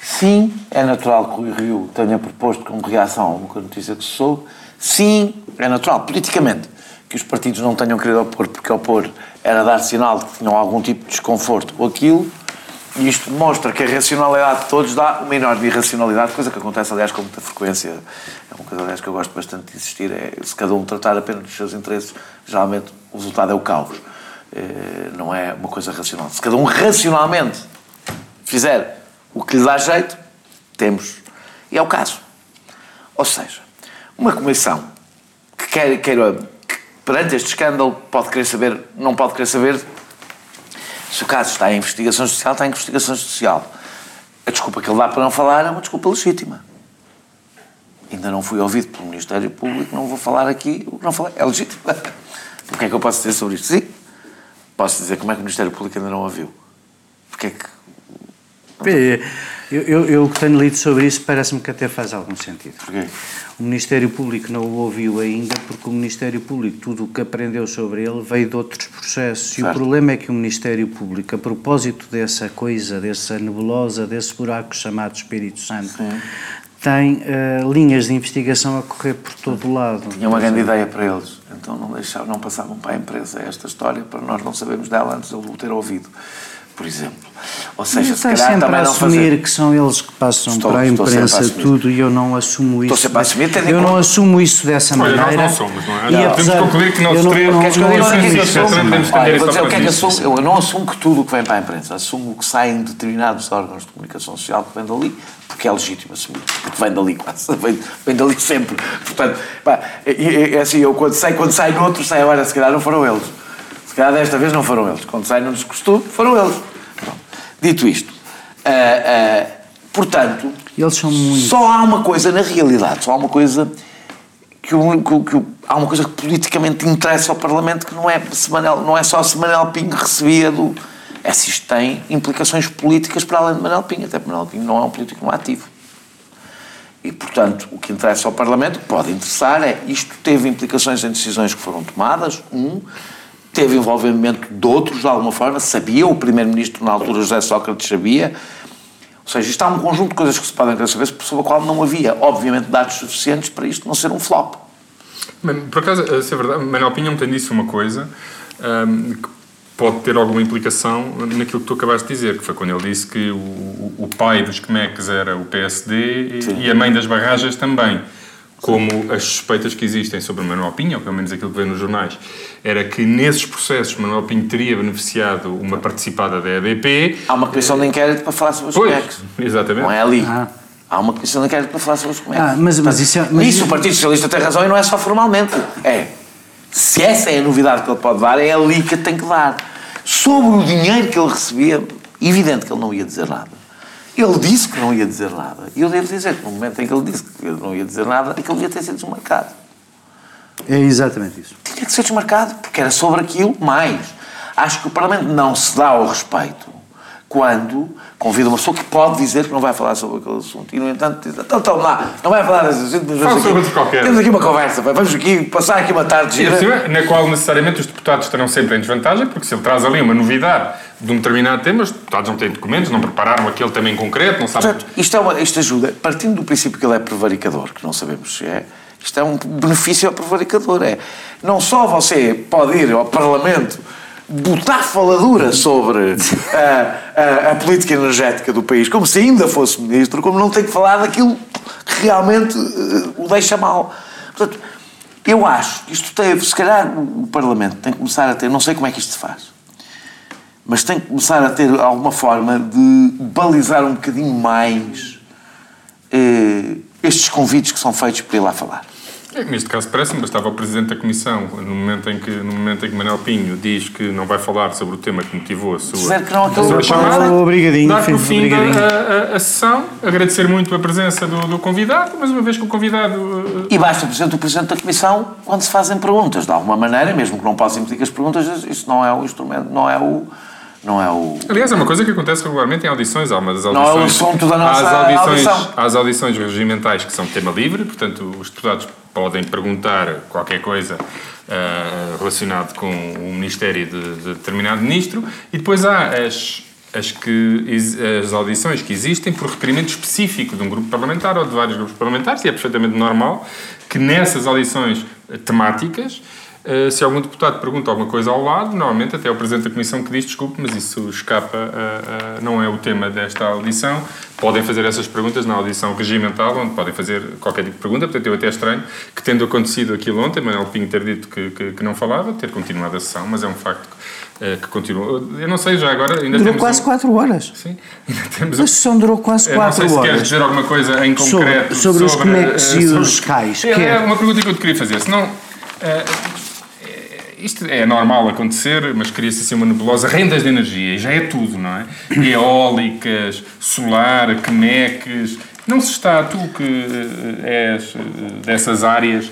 sim, é natural que o Rio tenha proposto como reação a uma notícia que se soube, sim, é natural, politicamente, que os partidos não tenham querido opor, porque opor era dar sinal de que tinham algum tipo de desconforto ou aquilo, e isto demonstra que a racionalidade de todos dá uma enorme irracionalidade, coisa que acontece, aliás, com muita frequência. É uma coisa, aliás, que eu gosto bastante de insistir. É, se cada um tratar apenas dos seus interesses, geralmente o resultado é o caos. É, não é uma coisa racional. Se cada um racionalmente fizer o que lhe dá jeito, temos. E é o caso. Ou seja, uma comissão que quer, queira, que, perante este escândalo, pode querer saber, não pode querer saber se o caso está em investigação social, está em investigação social. A desculpa que ele dá para não falar é uma desculpa legítima. Ainda não fui ouvido pelo Ministério Público, não vou falar aqui o que não falei. É legítimo. O que é que eu posso dizer sobre isto? Sim. Posso dizer como é que o Ministério Público ainda não ouviu. Porque é que. Eu, eu, eu, que tenho lido sobre isso parece-me que até faz algum sentido. Porquê? O Ministério Público não o ouviu ainda porque o Ministério Público, tudo o que aprendeu sobre ele, veio de outros processos. Certo. E o problema é que o Ministério Público, a propósito dessa coisa, dessa nebulosa, desse buraco chamado Espírito Santo, Sim. tem uh, linhas de investigação a correr por todo o lado. Tinha uma grande ideia para eles, então não, deixavam, não passavam para a empresa esta história para nós não sabermos dela antes de o ter ouvido por exemplo. Ou seja, se calhar sempre também a não assumir fazer... que são eles que passam estou, para a imprensa tudo e eu não assumo isso. Estou sempre a assumir, tendo Eu não assumo isso dessa Olha, maneira. nós não somos, não é? E não. Podemos concluir que nós eu não, três não, queres que eu diga o que é que eu assumo? Olha, vou dizer o que é que assumo. Eu não assumo que tudo o que vem para a imprensa. Assumo que sai em determinados órgãos de comunicação social que vem dali, porque é legítimo assumir. Porque vem dali quase. Vem, vem dali sempre. Portanto, pá, é, é assim, eu quando sai, quando sai no outro, sai agora, se calhar não foram eles. Se calhar desta vez não foram eles. Quando sai no descostume, foram eles. Dito isto, uh, uh, portanto, Eles são muito... só há uma coisa na realidade, só há uma coisa que, o, que, que há uma coisa que politicamente interessa ao Parlamento que não é, semanal, não é só se Manel Pinho recebia do. É se isto tem implicações políticas para além de Manel Pinho, até porque Manel Pinho não é um político ativo. E, portanto, o que interessa ao Parlamento, pode interessar, é isto teve implicações em decisões que foram tomadas, um, teve envolvimento de outros, de alguma forma, sabia, o Primeiro-Ministro na altura, José Sócrates, sabia. Ou seja, isto há um conjunto de coisas que se podem querer saber, sobre a qual não havia, obviamente, dados suficientes para isto não ser um flop. Por acaso, se é verdade, Manuel Pinhão tem disse uma coisa um, que pode ter alguma implicação naquilo que tu acabaste de dizer, que foi quando ele disse que o, o pai dos Quemeques era o PSD e, e a mãe das barragens também como as suspeitas que existem sobre Manuel Pinho, ou pelo menos aquilo que vê nos jornais, era que nesses processos Manuel Pinho teria beneficiado uma participada da EDP. Há uma comissão de inquérito para falar sobre os pois, Exatamente. Não é ali. Ah. Há uma comissão de inquérito para falar sobre os comércios. Ah, mas, mas isso, é, mas isso o Partido Socialista tem razão e não é só formalmente. É. Se essa é a novidade que ele pode dar, é ali que tem que dar. Sobre o dinheiro que ele recebia, evidente que ele não ia dizer nada. Ele disse que não ia dizer nada. E eu devo dizer que no momento em que ele disse que não ia dizer nada, aquilo devia ter sido desmarcado. É exatamente isso. Tinha que ser desmarcado, porque era sobre aquilo mais. Acho que o Parlamento não se dá ao respeito quando convida uma pessoa que pode dizer que não vai falar sobre aquele assunto. E, no entanto, diz, então, então lá, não vai falar desse assunto, mas vamos aqui, qualquer. temos aqui uma conversa, vamos aqui passar aqui uma tarde gira. Sim, na qual necessariamente os deputados estarão sempre em desvantagem, porque se ele traz ali uma novidade de um determinado tema, os deputados não têm documentos, não prepararam aquele tema em concreto, não sabem... Portanto, isto, é uma, isto ajuda, partindo do princípio que ele é prevaricador, que não sabemos se é, isto é um benefício ao prevaricador, é, não só você pode ir ao Parlamento botar faladura sobre a, a, a, política energética do país, como se ainda fosse ministro, como não tem que falar daquilo que realmente uh, o deixa mal. Portanto, eu acho que isto teve, se calhar o Parlamento tem que começar a ter, não sei como é que isto se faz, mas tem que começar a ter alguma forma de balizar um bocadinho mais eh, estes convites que são feitos para ir lá falar. Neste caso parece-me bastava o Presidente da Comissão, no momento, em que, no momento em que Manuel Pinho diz que não vai falar sobre o tema que motivou a sua, Dizer que não, a sua chamada, Obrigadinho, dar por fim a, a- a sessão, agradecer muito a presença do, do convidado, mas uma vez que o convidado... eh, E basta o Presidente do Presidente da Comissão quando se fazem perguntas, de alguma maneira, mesmo que não possa impedir que as perguntas, isso não é o instrumento, não é o. Não é o. Aliás, é uma coisa que acontece regularmente em audições. Há uma das é o audições. assunto da nossa há as audições, audição. há as audições regimentais que são tema livre, portanto, os deputados podem perguntar qualquer coisa ah, relacionado com o Ministério de, de determinado ministro, e depois há as. As, que, as audições que existem por requerimento específico de um grupo parlamentar ou de vários grupos parlamentares, e é perfeitamente normal que nessas audições temáticas Uh, se algum deputado pergunta alguma coisa ao lado, normalmente até é o Presidente da Comissão que diz desculpe, mas isso escapa, a- a- não é o tema desta audição. Podem fazer essas perguntas na audição regimental, onde podem fazer qualquer tipo de pergunta. Portanto, eu até estranho que, tendo acontecido aquilo ontem, Manuel Pinho ter dito que, que, que não falava, ter continuado a sessão, mas é um facto uh, que continua. Eu não sei, já agora ainda Durou quase um- 4 horas. Sim, ainda temos A sessão durou quase eu não 4 sei se queres horas. dizer alguma coisa em Sobre- concreto sobre os comex eh, e sobre- os cais, É, quer? é uma pergunta que eu te queria fazer. Senão, eh, isto é normal acontecer, mas cria-se assim uma nebulosa. Rendas de energia, já é tudo, não é? Eólicas, solar, quemeques. Não se está, tu que eh, és eh, dessas áreas,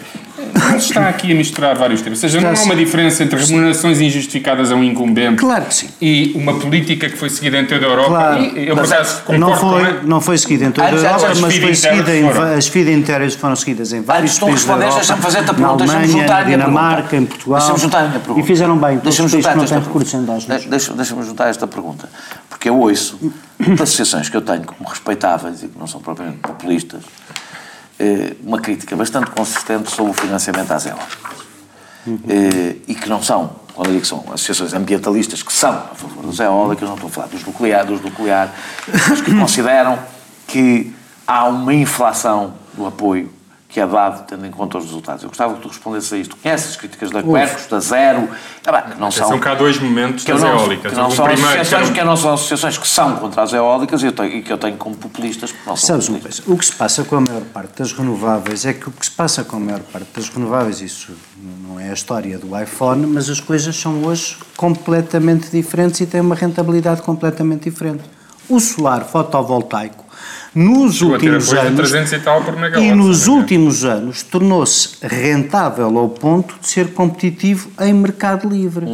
não se está aqui a misturar vários temas. Ou seja, não há uma diferença entre remunerações injustificadas a um incumbente Claro que sim. e uma política que foi seguida em toda a Europa. Claro. E eu, por acaso, Não foi, não foi seguida em toda a Antes, Europa, antes, mas as foi seguida em, internas foram. va- as FIDE interiores foram seguidas em vários Antes de tu países da responderes, Europa, deixa-me fazer-te a na pergunta, deixa-me Alemanha, juntar a na Dinamarca, pergunta. em Portugal. Deixa-me juntar a minha pergunta. E fizeram bem, todos os Deixa-me países juntar que não esta têm pergunta. recursos endógenos. De- deixa- Deixa-me juntar esta pergunta. Porque eu ouço de associações que eu tenho como respeitáveis e que não são populistas, eh, uma crítica bastante consistente sobre o financiamento às eólicas. Eh, E que não são, quando eu digo que são associações ambientalistas que são a favor das eólicas, não estou a falar dos nuclear, dos nuclear, mas que consideram que há uma inflação do apoio que é dado tendo em conta os resultados. Eu gostava que tu respondesses a isto. Conheces as críticas da Quercus, da Zero, ah, bem, que não são... São cá dois momentos Que das não, eólicas. que não são primeiro, que associações, que não são associações que são contra as eólicas e, eu tenho- e que eu tenho como populistas. porque Não são Sabes uma coisa? O que se passa com a maior parte das renováveis é que o que se passa com a maior parte das renováveis, isso não é a história do iPhone, mas as coisas são hoje completamente diferentes e têm uma rentabilidade completamente diferente. O solar fotovoltaico, nos últimos anos. 300 e tal por megawatt, E nos últimos anos tornou-se rentável ao ponto de ser competitivo em mercado livre.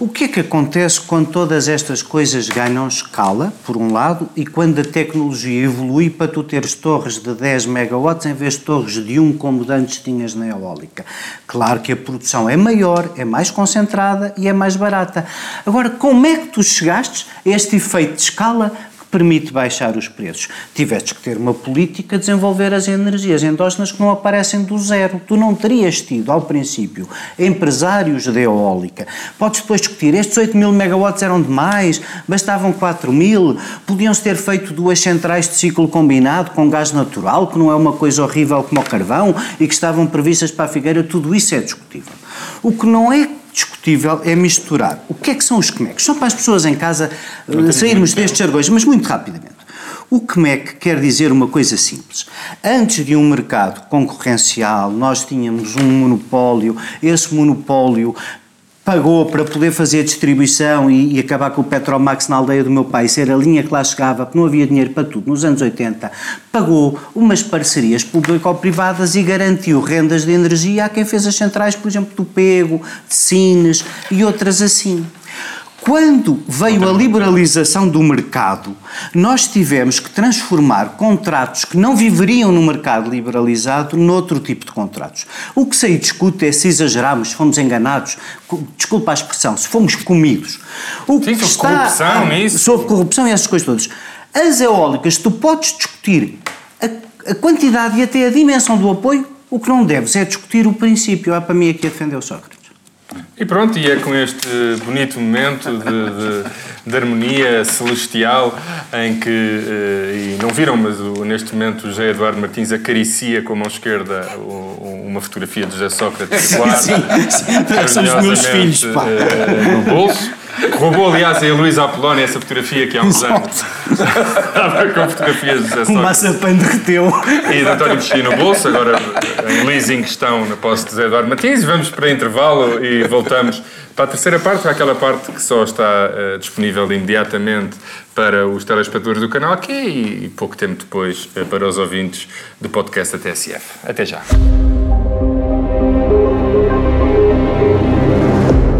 O que é que acontece quando todas estas coisas ganham escala, por um lado, e quando a tecnologia evolui para tu teres torres de 10 megawatts em vez de torres de 1 como de antes tinhas na eólica? Claro que a produção é maior, é mais concentrada e é mais barata. Agora, como é que tu chegaste a este efeito de escala permite baixar os preços. Tiveste que ter uma política, desenvolver as energias endógenas que não aparecem do zero. Tu não terias tido, ao princípio, empresários da eólica. Podes depois discutir, estes 8 mil megawatts eram demais, bastavam 4 mil, podiam-se ter feito duas centrais de ciclo combinado com gás natural, que não é uma coisa horrível como o carvão, e que estavam previstas para a Figueira, tudo isso é discutível. O que não é discutível é misturar. O que é que são os CMECs? São para as pessoas em casa eh, sairmos destes jargões, mas muito rapidamente. O CMEC quer dizer uma coisa simples. Antes de um mercado concorrencial, nós tínhamos um monopólio, esse monopólio pagou para poder fazer a distribuição e, e acabar com o Petromax na aldeia do meu pai, ser a linha que lá chegava, porque não havia dinheiro para tudo, nos anos 80, pagou umas parcerias público-privadas e garantiu rendas de energia a quem fez as centrais, por exemplo, do Pego, de Sines e outras assim. Quando veio a liberalização do mercado, nós tivemos que transformar contratos que não viveriam no mercado liberalizado noutro tipo de contratos. O que se aí discute é se exageramos, se fomos enganados, desculpa a expressão, se fomos comidos. O Sim, sobre corrupção, nisso. Sobre corrupção e essas coisas todas. As eólicas, tu podes discutir a, a quantidade e até a dimensão do apoio, o que não deves é discutir o princípio. Há para mim aqui a defender o Sócrates. E pronto, e é com este bonito momento de, de- de harmonia celestial em que, eh, e não viram, mas neste momento o José Eduardo Martins acaricia com a mão esquerda uma fotografia de José Sócrates guarda sim, sim. Somos meus filhos, pá. eh, no bolso. Roubou, aliás, a Luísa Apolónia essa fotografia que há uns anos. Estava com fotografias de O Sócrates. maçapã derreteu. E de António Mexia no bolso, agora em leasing estão na posse de José Eduardo Martins. E vamos para intervalo e voltamos para a terceira parte, para aquela parte que só está eh, disponível imediatamente para os telespectadores do canal aqui e, pouco tempo depois eh, para os ouvintes do podcast da TSF. Até já.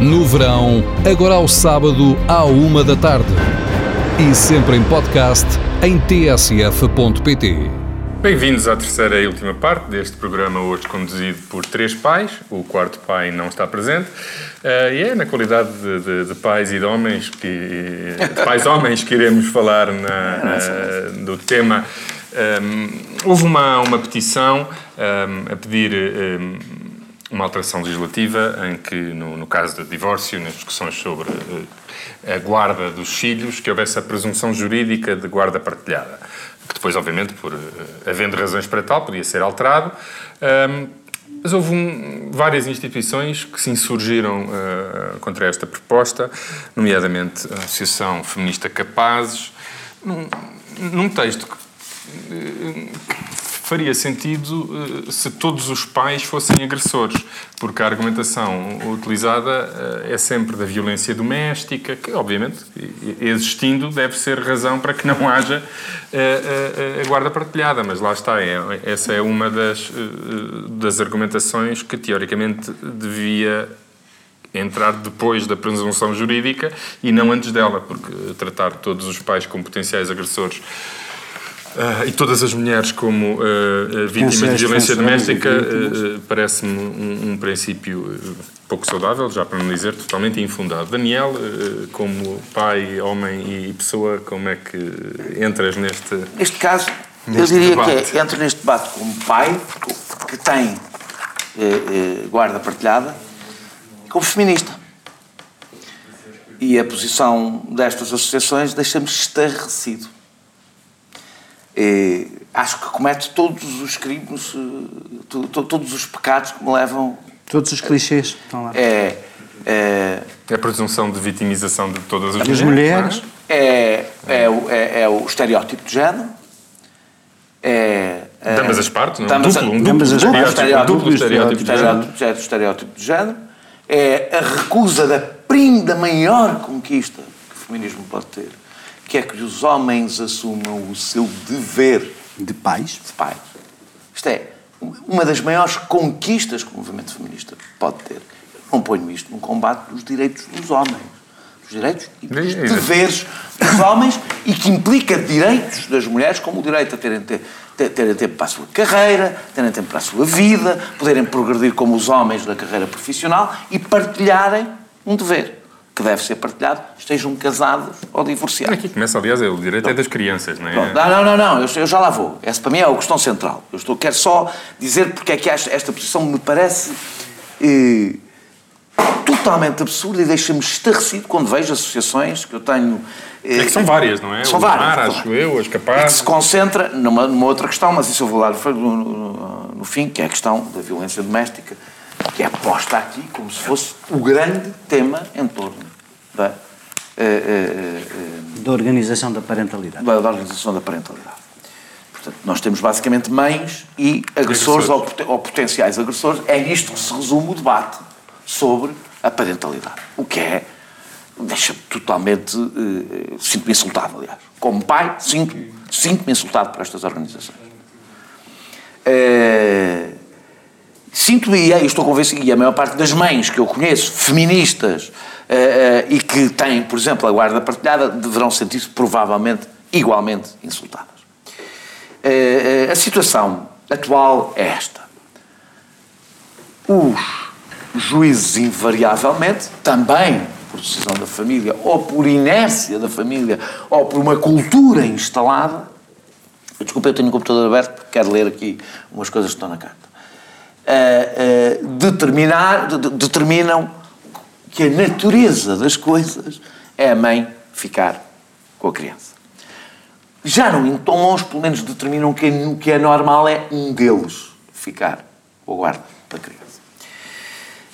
No verão, agora ao sábado, à uma da tarde. E sempre em podcast em tsf.pt. Bem-vindos à terceira e última parte deste programa, hoje conduzido por três pais. O quarto pai não está presente. Eh, e é na qualidade de, de- de pais e de homens, que, de pais homens, que iremos falar na- do tema. Um, houve uma, uma petição um, a pedir um, uma alteração legislativa em que, no, no caso de divórcio, nas discussões sobre eh, a guarda dos filhos, que houvesse a presunção jurídica de guarda partilhada. Que depois, obviamente, por eh, havendo razões para tal, podia ser alterado. Ahm, mas houve um- várias instituições que se insurgiram eh, contra esta proposta, nomeadamente a Associação Feminista Capazes, num, num texto que faria sentido eh, se todos os pais fossem agressores, porque a argumentação utilizada eh, é sempre da violência doméstica, que obviamente, existindo, deve ser razão para que não haja eh, a guarda partilhada, mas lá está, é- essa é uma das, das argumentações que teoricamente devia entrar depois da presunção jurídica e não antes dela, porque tratar todos os pais como potenciais agressores ah, e todas as mulheres como ah, vítimas de violência doméstica ah, parece-me um, um princípio pouco saudável, já para não dizer totalmente infundado. Daniel, como pai, homem e pessoa, como é que entras neste... Neste caso, Neste eu diria debate. que é, entro neste debate como pai, que tem eh, eh, guarda partilhada, como feminista. E a posição destas associações deixa-me estarrecido. Eh, acho que comete todos os crimes, eh, to- to- todos os pecados que me levam. Todos os clichês estão lá. É, é, A presunção de vitimização de todas as As mulheres. mulheres. não é, é, o- é- é o estereótipo de género. É, é? De ambas as partes, não? de ambas duplo, a- um duplo ambas as estereótipo, partes. um duplo estereótipo de género. estereótipo, estereótipo de género, é a recusa da, prim, da maior conquista que o feminismo pode ter, que é que os homens assumam o seu dever De pais. de pais. Isto é uma das maiores conquistas que o movimento feminista pode ter. Eu não ponho isto num combate dos direitos dos homens. Dos direitos e dos deveres dos homens e que implica direitos das mulheres, como o direito a terem, te- te- terem tempo para a sua carreira, terem tempo para a sua vida, poderem progredir como os homens na carreira profissional e partilharem um dever que deve ser partilhado, estejam casados ou divorciados. Aqui começa, aliás, é o direito é das crianças, não é? Pronto. Não, não, não, não, eu, eu já lá vou. Essa para mim é a questão central. Eu estou, quero só dizer porque é que esta, esta posição me parece eh, totalmente absurda e deixa-me estarrecido quando vejo associações que eu tenho. eh, É que são várias, não é? São o várias. Mar, acho eu, as E que capazes. se concentra numa, numa outra questão, mas isso eu vou lá no, no- no fim, que é a questão da violência doméstica, que é posta aqui como se fosse o grande tema em torno da, eh, eh, eh, Da organização da parentalidade. da, da organização da parentalidade. Portanto, nós temos basicamente mães e agressores, Agressores. Ou, poten- ou potenciais agressores. É nisto que se resume o debate sobre a parentalidade. O que é. Deixa-me totalmente. eh, sinto-me insultado, aliás. Como pai, sinto, sinto-me insultado por estas organizações. Eh, Sinto e eu estou convencido, e a maior parte das mães que eu conheço, feministas, eh, eh, e que têm, por exemplo, a guarda partilhada, deverão sentir-se provavelmente igualmente insultadas. Eh, a situação atual é esta. Os juízes, invariavelmente, também por decisão da família, ou por inércia da família, ou por uma cultura instalada. Desculpa, eu tenho o computador aberto porque quero ler aqui umas coisas que estão na carta. Uh, uh, determinar, de, determinam que a natureza das coisas é a mãe ficar com a criança. Já não indo tão longe, pelo menos determinam que o que é normal é um deles ficar com a guarda da criança.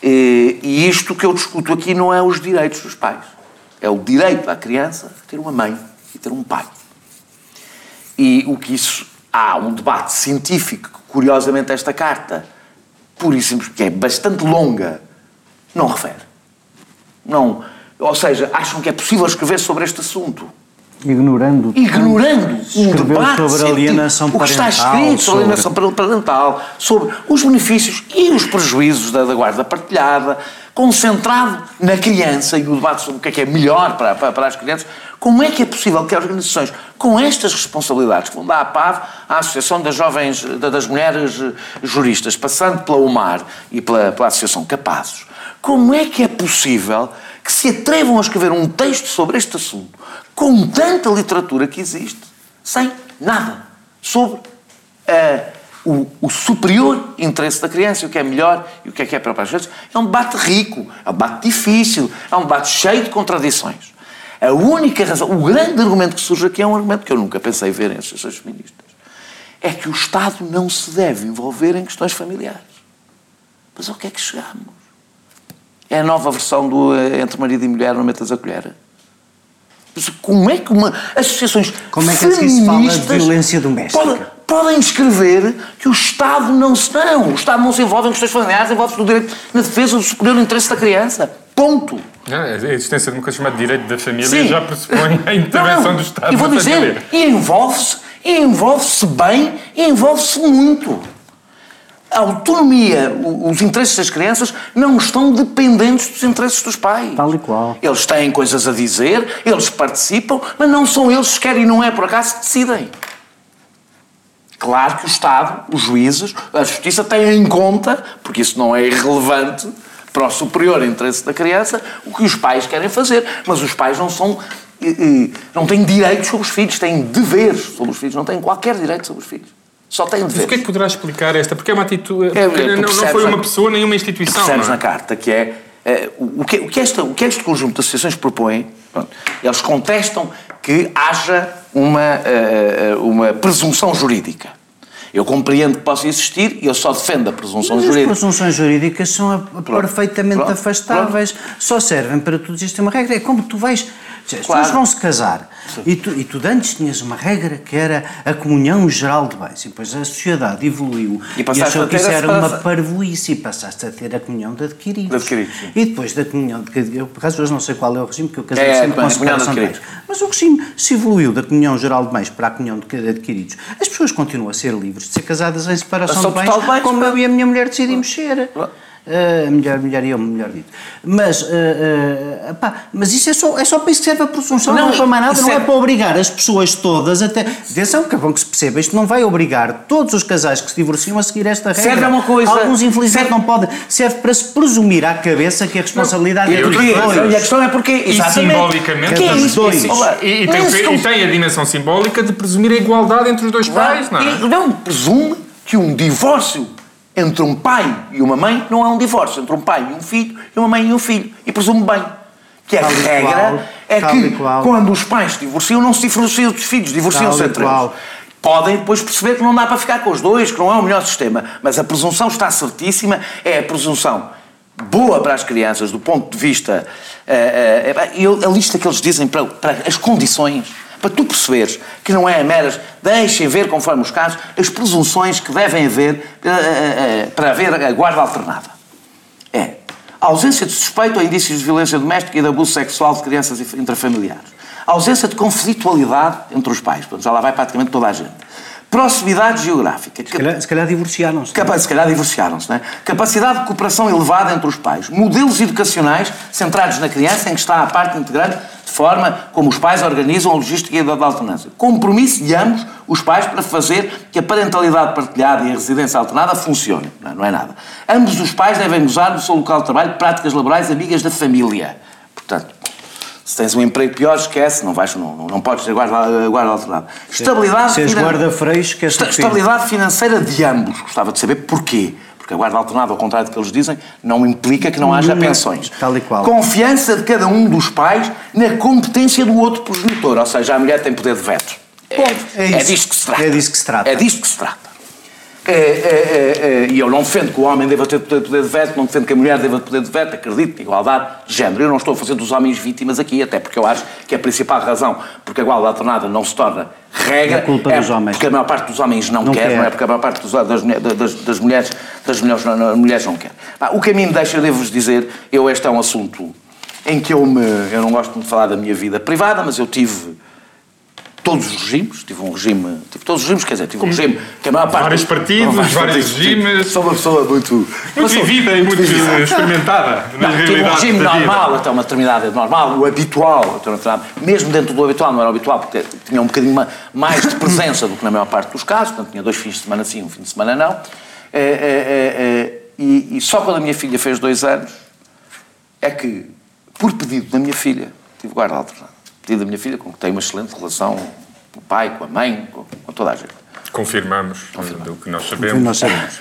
E, isto que eu discuto aqui não é os direitos dos pais. É o direito da criança ter uma mãe e ter um pai. E o que isso. Há um debate científico que, curiosamente, esta carta, por isso que é bastante longa, não refere. Não. Ou seja, acham que é possível escrever sobre este assunto. Ignorando. Ignorando o debate sobre a alienação o que está escrito sobre a alienação parental, sobre os benefícios e os prejuízos da, da guarda partilhada, concentrado na criança e o debate sobre o que é que é melhor para, para, para as crianças. Como é que é possível que as organizações com estas responsabilidades, que vão dar a PAV, a Associação das Jovens, das Mulheres Juristas, passando pela UMAR e pela, pela Associação Capazes, como é que é possível que se atrevam a escrever um texto sobre este assunto com tanta literatura que existe, sem nada sobre uh, o, o, superior interesse da criança, o que é melhor e o que é que é para as vezes. É um debate rico, é um debate difícil, é um debate cheio de contradições. A única razão, o grande argumento que surge aqui é um argumento que eu nunca pensei ver em associações feministas. É que o Estado não se deve envolver em questões familiares. Mas ao que é que chegamos? É a nova versão do eh, entre marido e mulher, não metas a colher. Como é que uma associações Como é que se fala de violência doméstica? Podem, podem escrever que o Estado não se não, o Estado não se envolve em questões familiares, envolve-se no direito na defesa do superior interesse da criança. Ponto. a existência de uma coisa chamada direito da família Sim. já pressupõe a intervenção não, não. do Estado. E vou dizer, família. e envolve-se, e envolve-se bem, e envolve-se muito a autonomia, os interesses das crianças não estão dependentes dos interesses dos pais. Tal e qual. Eles têm coisas a dizer, eles participam, mas não são eles que querem e não é por acaso que decidem. Claro que o Estado, os juízes, a Justiça têm em conta, porque isso não é irrelevante para o superior interesse da criança, o que os pais querem fazer. Mas os pais não são. não têm direitos sobre os filhos, têm deveres sobre os filhos, não têm qualquer direito sobre os filhos. Só tem de ver. o que é que poderá explicar esta? Porque é uma atitude. É, não, não, foi uma pessoa nem uma instituição. Percebes não é? na carta que é. é o, que, o, que esta, o que este conjunto de associações propõe, pronto, eles contestam que haja uma, uh, uma presunção jurídica. Eu compreendo que possa existir e eu só defendo a presunção Mas jurídica. As presunções jurídicas são pronto, perfeitamente pronto, afastáveis, pronto. só servem para tudo isto. É uma regra. É como tu vais. As claro. pessoas vão se casar e tu, e tu antes tinhas uma regra que era a comunhão geral de bens. E depois a sociedade evoluiu e, e achou que isso era uma parvoíce e passaste a ter a comunhão de adquiridos. De adquiridos e depois da comunhão de adquiridos. Eu, por acaso, hoje não sei qual é o regime, porque eu casei é, sempre com a separação de bens. Mas o regime se evoluiu da comunhão geral de bens para a comunhão de adquiridos. As pessoas continuam a ser livres de ser casadas em separação de bens, bens, como eu e a minha mulher decidimos ser. Uh, melhor, melhor eu, melhor dito. Mas, uh, uh, pá, mas isso é só, é só para isso que serve a presunção, não, não é para mais nada, não é... é para obrigar as pessoas todas até. Atenção, que é bom que se perceba, isto não vai obrigar todos os casais que se divorciam a seguir esta regra. Serve uma coisa. Alguns, infelizmente, serve... não podem. Serve para se presumir à cabeça que a responsabilidade não. é dos dois. E a questão é porque. E simbolicamente. Que é isso? Dois. E, e, tem, e tem a dimensão simbólica de presumir a igualdade entre os dois pais, não é? Não, presume que um divórcio entre um pai e uma mãe não é um divórcio, entre um pai e um filho e uma mãe e um filho. E presumo bem que a regra é que quando os pais se divorciam, não se divorciam dos filhos, divorciam-se entre eles. Podem depois perceber que não dá para ficar com os dois, que não é o melhor sistema. Mas a presunção está certíssima, é a presunção boa para as crianças do ponto de vista. Uh, uh, a lista que eles dizem para, para as condições para tu perceberes que não é meras, deixem ver conforme os casos, as presunções que devem haver uh, uh, para haver a guarda alternada. É a ausência de suspeito ou indícios de violência doméstica e de abuso sexual de crianças intrafamiliares. A ausência de conflitualidade entre os pais. Portanto, já lá vai praticamente toda a gente. Proximidade geográfica. Se calhar, calhar divorciaram-se. Capa se calhar divorciaram-se, não é? Capacidade de cooperação elevada entre os pais. Modelos educacionais centrados na criança, em que está a parte integrante de forma como os pais organizam a logística e a da alternância. Compromisso de ambos os pais para fazer que a parentalidade partilhada e a residência alternada funcionem. Não é, não é nada. Ambos os pais devem usar no seu local de trabalho práticas laborais amigas da família Portanto, se tens um emprego pior, esquece, não, vais, não, não podes ter guarda, guarda alternada. Estabilidade, se finan... guarda-freios, que Esta, Estabilidade financeira de ambos. Gostava de saber porquê. Porque a guarda alternada, ao contrário do que eles dizem, não implica que não haja pensões. Tal e qual. Confiança de cada um dos pais na competência do outro progenitor. Ou seja, a mulher tem poder de veto. Bom, é, é, é disto que se trata. É disto que se trata. É disto que se trata. É, é, é, é, e eu não defendo que o homem deva ter poder de veto, não defendo que a mulher deva ter poder de veto, acredito igualdade de género. Eu não estou a fazer dos homens vítimas aqui, até porque eu acho que a principal razão porque a igualdade alternada não se torna regra é, culpa dos homens. porque a maior parte dos homens não, não quer, quer, não é porque a maior parte dos, das, das, das, mulheres, das mulheres, não, mulheres não quer. o que a mim me deixa, devo-vos dizer, eu este é um assunto em que eu me. Eu não gosto muito de falar da minha vida privada, mas eu tive todos os regimes, tive um regime, tive todos os regimes, quer dizer, tive um regime que a maior parte... Vários partidos, vários, vários regimes... Sou uma pessoa muito... Muito vivida e muito experimentada não, tive um regime normal, até uma determinada normal, o habitual, até uma mesmo dentro do habitual, não era o habitual, porque tinha um bocadinho mais de presença do que na maior parte dos casos, portanto tinha dois fins de semana sim, um fim de semana não, é, é, é, e, e só quando a minha filha fez dois anos, é que, por pedido da minha filha, tive guarda alternada da minha filha, com que tenho uma excelente relação com o pai, com a mãe, com, com toda a gente. Confirmamos, Confirmamos. do que nós sabemos. nós sabemos.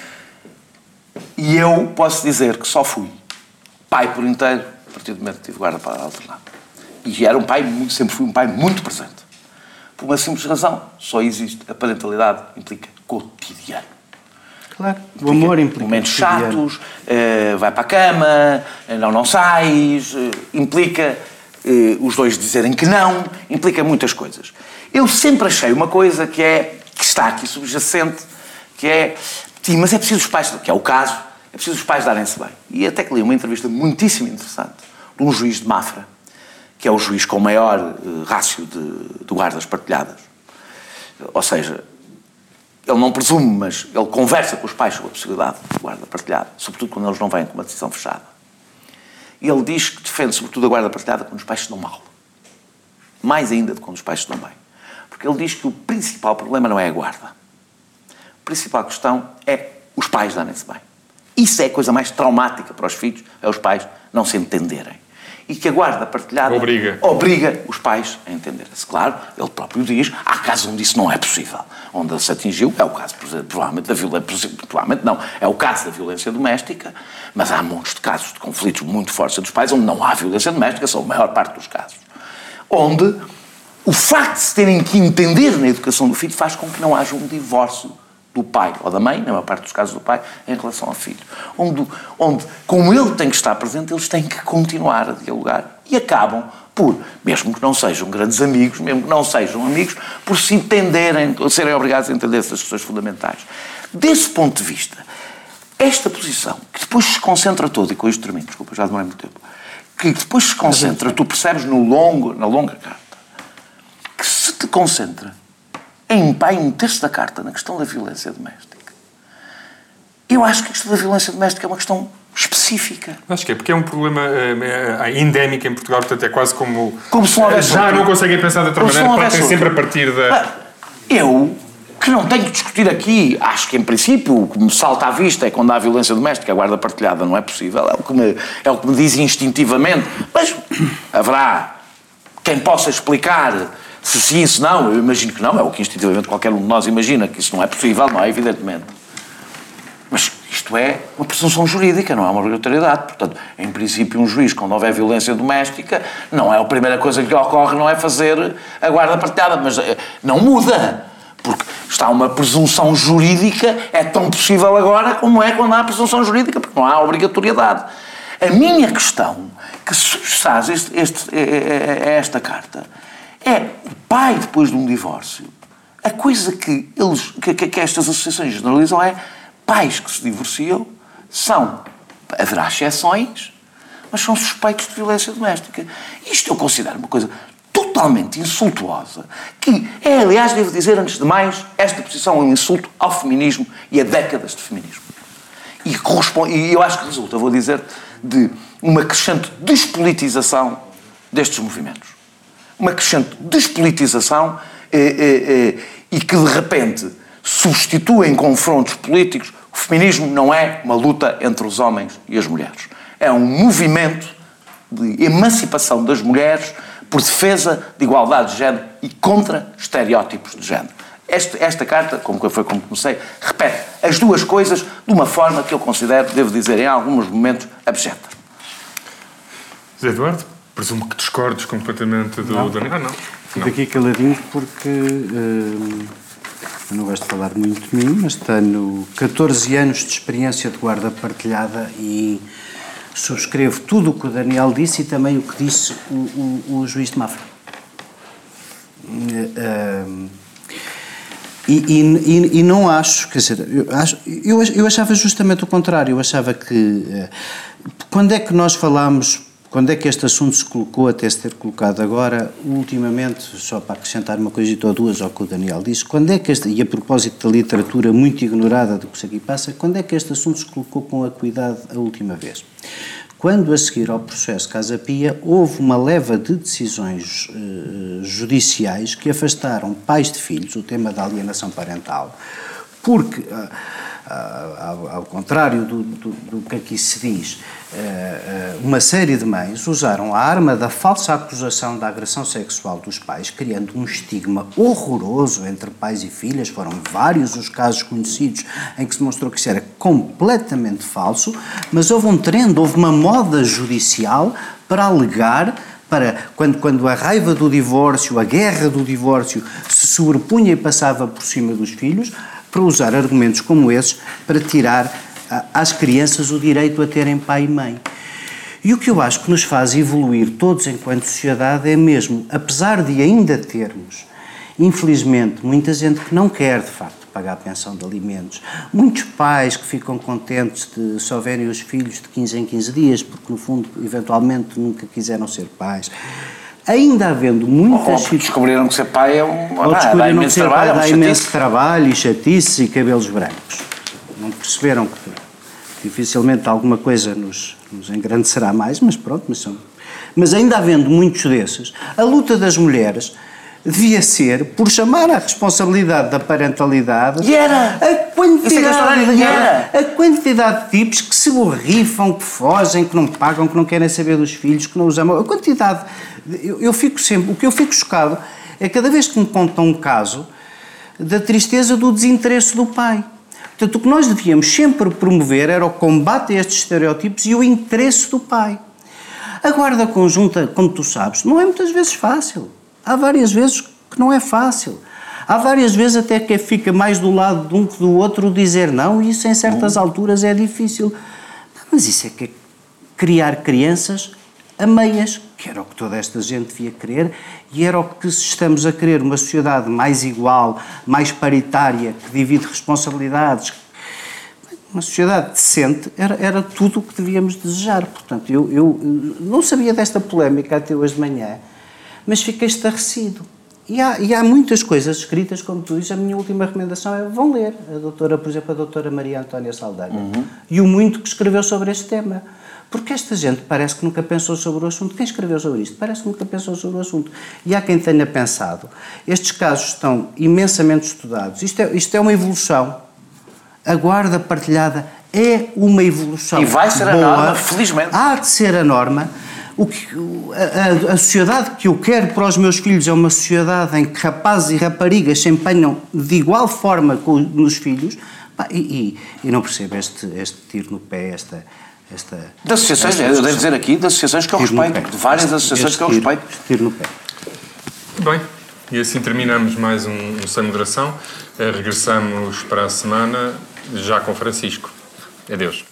E eu posso dizer que só fui pai por inteiro a partir do momento que tive guarda para alternar. E era um pai, muito, sempre fui um pai muito presente. Por uma simples razão, só existe, a parentalidade implica cotidiano. Claro, o amor implica. Momentos chatos, uh, vai para a cama, uh, não, não sais, uh, implica eh, os dois dizerem que não, implica muitas coisas. Eu sempre achei uma coisa que é que está aqui subjacente, que é, sim, mas é preciso os pais, que é o caso, é preciso os pais darem-se bem. E até que li uma entrevista muitíssimo interessante de um juiz de Mafra, que é o juiz com o maior uh, rácio de, de guardas partilhadas. Ou seja, ele não presume, mas ele conversa com os pais sobre a possibilidade de guarda partilhada, sobretudo quando eles não vêm com uma decisão fechada. E ele diz que defende, sobretudo, a guarda partilhada quando os pais se dão mal. Mais ainda de quando os pais se dão bem. Porque ele diz que o principal problema não é a guarda. A principal questão é os pais darem-se bem. Isso é a coisa mais traumática para os filhos, é os pais não se entenderem e que a guarda partilhada obriga, obriga os pais a entenderem-se. Claro, ele próprio diz, há casos onde isso não é possível. Onde se atingiu, é o caso, provavelmente, da violência, provavelmente não, é o caso da violência doméstica, mas há muitos de casos de conflitos muito fortes entre os pais onde não há violência doméstica, são a maior parte dos casos. Onde o facto de se terem que entender na educação do filho faz com que não haja um divórcio do pai ou da mãe, na maior parte dos casos do pai, em relação ao filho. Onde, onde, como ele tem que estar presente, eles têm que continuar a dialogar e acabam por, mesmo que não sejam grandes amigos, mesmo que não sejam amigos, por se entenderem, serem obrigados a entender essas questões fundamentais. Desse ponto de vista, esta posição, que depois se concentra toda, e com isto termino, desculpa, já demorei muito tempo, que depois se concentra, tu percebes no longo, na longa carta, que se te concentra em pai um terço da carta na questão da violência doméstica. Eu acho que a questão da violência doméstica é uma questão específica. Acho que é porque é um problema é, endémico em Portugal, portanto é quase como. Como se não houvesse Já outro. não conseguem pensar de outra como maneira, partem sempre a partir da. Eu, que não tenho que discutir aqui, acho que em princípio o que me salta à vista é quando há violência doméstica, a guarda partilhada não é possível, é o que me, é o que me diz instintivamente, mas haverá quem possa explicar se sim, se não, eu imagino que não, é o que instintivamente qualquer um de nós imagina, que isso não é possível, não é? Evidentemente. Mas isto é uma presunção jurídica, não é uma obrigatoriedade. Portanto, em princípio, um juiz, quando houver violência doméstica, não é a primeira coisa que lhe ocorre, não é fazer a guarda partilhada, mas eh, não muda. Porque está uma presunção jurídica, é tão possível agora como é quando há presunção jurídica, porque não há obrigatoriedade. A minha questão, que substaz este, este, é, é esta carta, é o pai, depois de um divórcio, a coisa que, eles, que, que estas associações generalizam é pais que se divorciam são, haverá exceções, mas são suspeitos de violência doméstica. Isto eu considero uma coisa totalmente insultuosa, que é, aliás, devo dizer, antes de mais, esta posição é um insulto ao feminismo e a décadas de feminismo. E, corresponde, e eu acho que resulta, vou dizer, de uma crescente despolitização destes movimentos uma crescente despolitização eh, eh, eh, e que, de repente, substituem confrontos políticos. O feminismo não é uma luta entre os homens e as mulheres. É um movimento de emancipação das mulheres por defesa de igualdade de género e contra estereótipos de género. Esta, esta carta, como foi como comecei, repete as duas coisas de uma forma que eu considero, devo dizer, em alguns momentos, abjeta. José Eduardo, presumo que discordes completamente do não. Daniel. Ah, não. Fico aqui caladinho porque hum, eu não gosto de falar muito de mim, mas tenho 14 anos de experiência de guarda partilhada e subscrevo tudo o que o Daniel disse e também o que disse o, o, o juiz de Mafra. Hum, e, e, e, não acho, quer dizer, eu, acho, eu, eu achava justamente o contrário, eu achava que eh, quando é que nós falámos, quando é que este assunto se colocou até se ter colocado agora, ultimamente, só para acrescentar uma coisa ou duas ao que o Daniel disse, quando é que este, e a propósito da literatura muito ignorada do que se aqui passa, quando é que este assunto se colocou com a cuidado a última vez? Quando, a seguir ao processo Casa Pia, houve uma leva de decisões eh, judiciais que afastaram pais de filhos, o tema da alienação parental, porque, ah, ao, contrário do, do, do, que aqui se diz, eh, eh, uma série de mães usaram a arma da falsa acusação da agressão sexual dos pais, criando um estigma horroroso entre pais e filhas. Foram vários os casos conhecidos em que se mostrou que isso era completamente falso, mas houve um trend, houve uma moda judicial para alegar para quando, quando a raiva do divórcio, a guerra do divórcio se sobrepunha e passava por cima dos filhos, para usar argumentos como esses para tirar às crianças o direito a terem pai e mãe. E o que eu acho que nos faz evoluir todos enquanto sociedade é mesmo, apesar de ainda termos, infelizmente, muita gente que não quer de facto pagar a pensão de alimentos, muitos pais que ficam contentes de só verem os filhos de 15 em 15 dias, porque no fundo, eventualmente, nunca quiseram ser pais. Ainda havendo muitas. Ou descobriram que ser pai é um. Ou descobriram que ser pai dá imenso trabalho e chatice e cabelos brancos. Não perceberam que dificilmente alguma coisa nos, nos engrandecerá mais, mas pronto, mas, são, mas ainda havendo muitos desses, a luta das mulheres devia ser por chamar a responsabilidade da parentalidade e era. a quantidade, de, era. a quantidade de tipos que se borrifam, que fogem, que não pagam, que não querem saber dos filhos, que não os amam. A quantidade. Eu, eu fico sempre. O que eu fico chocado é cada vez que me contam um caso da tristeza do desinteresse do pai. Portanto, o que nós devíamos sempre promover era o combate a estes estereótipos e o interesse do pai. A guarda conjunta, como tu sabes, não é muitas vezes fácil. Há várias vezes que não é fácil. Há várias vezes até que fica mais do lado de um que do outro dizer não, e isso em certas alturas é difícil. Mas isso é que é criar crianças a meias, que era o que toda esta gente devia querer, e era o que se estamos a querer, uma sociedade mais igual, mais paritária, que divide responsabilidades, uma sociedade decente, era, era tudo o que devíamos desejar. Portanto, eu, eu não sabia desta polémica até hoje de manhã, mas fiquei estarrecido. E há, e há muitas coisas escritas, como tu dizes, a minha última recomendação é vão ler. A doutora, por exemplo, a doutora Maria Antónia Saldanha, uhum. e o muito que escreveu sobre este tema porque esta gente parece que nunca pensou sobre o assunto. Quem escreveu sobre isto parece que nunca pensou sobre o assunto. E há quem tenha pensado. Estes casos estão imensamente estudados. Isto é, isto é uma evolução. A guarda partilhada é uma evolução. E vai ser boa. a norma, felizmente. Há de ser a norma. O que, a, a, sociedade que eu quero para os meus filhos é uma sociedade em que rapazes e raparigas se empenham de igual forma com, nos filhos. E, e, e não percebo este, este tiro no pé, esta, esta. Das associações, esta eu devo dizer aqui, das associações que eu respeito, de várias este, associações que eu respeito. Tiro no pé. Bem, e assim terminamos mais um, um Sem Moderação. Uh, regressamos para a semana já com Francisco. Adeus.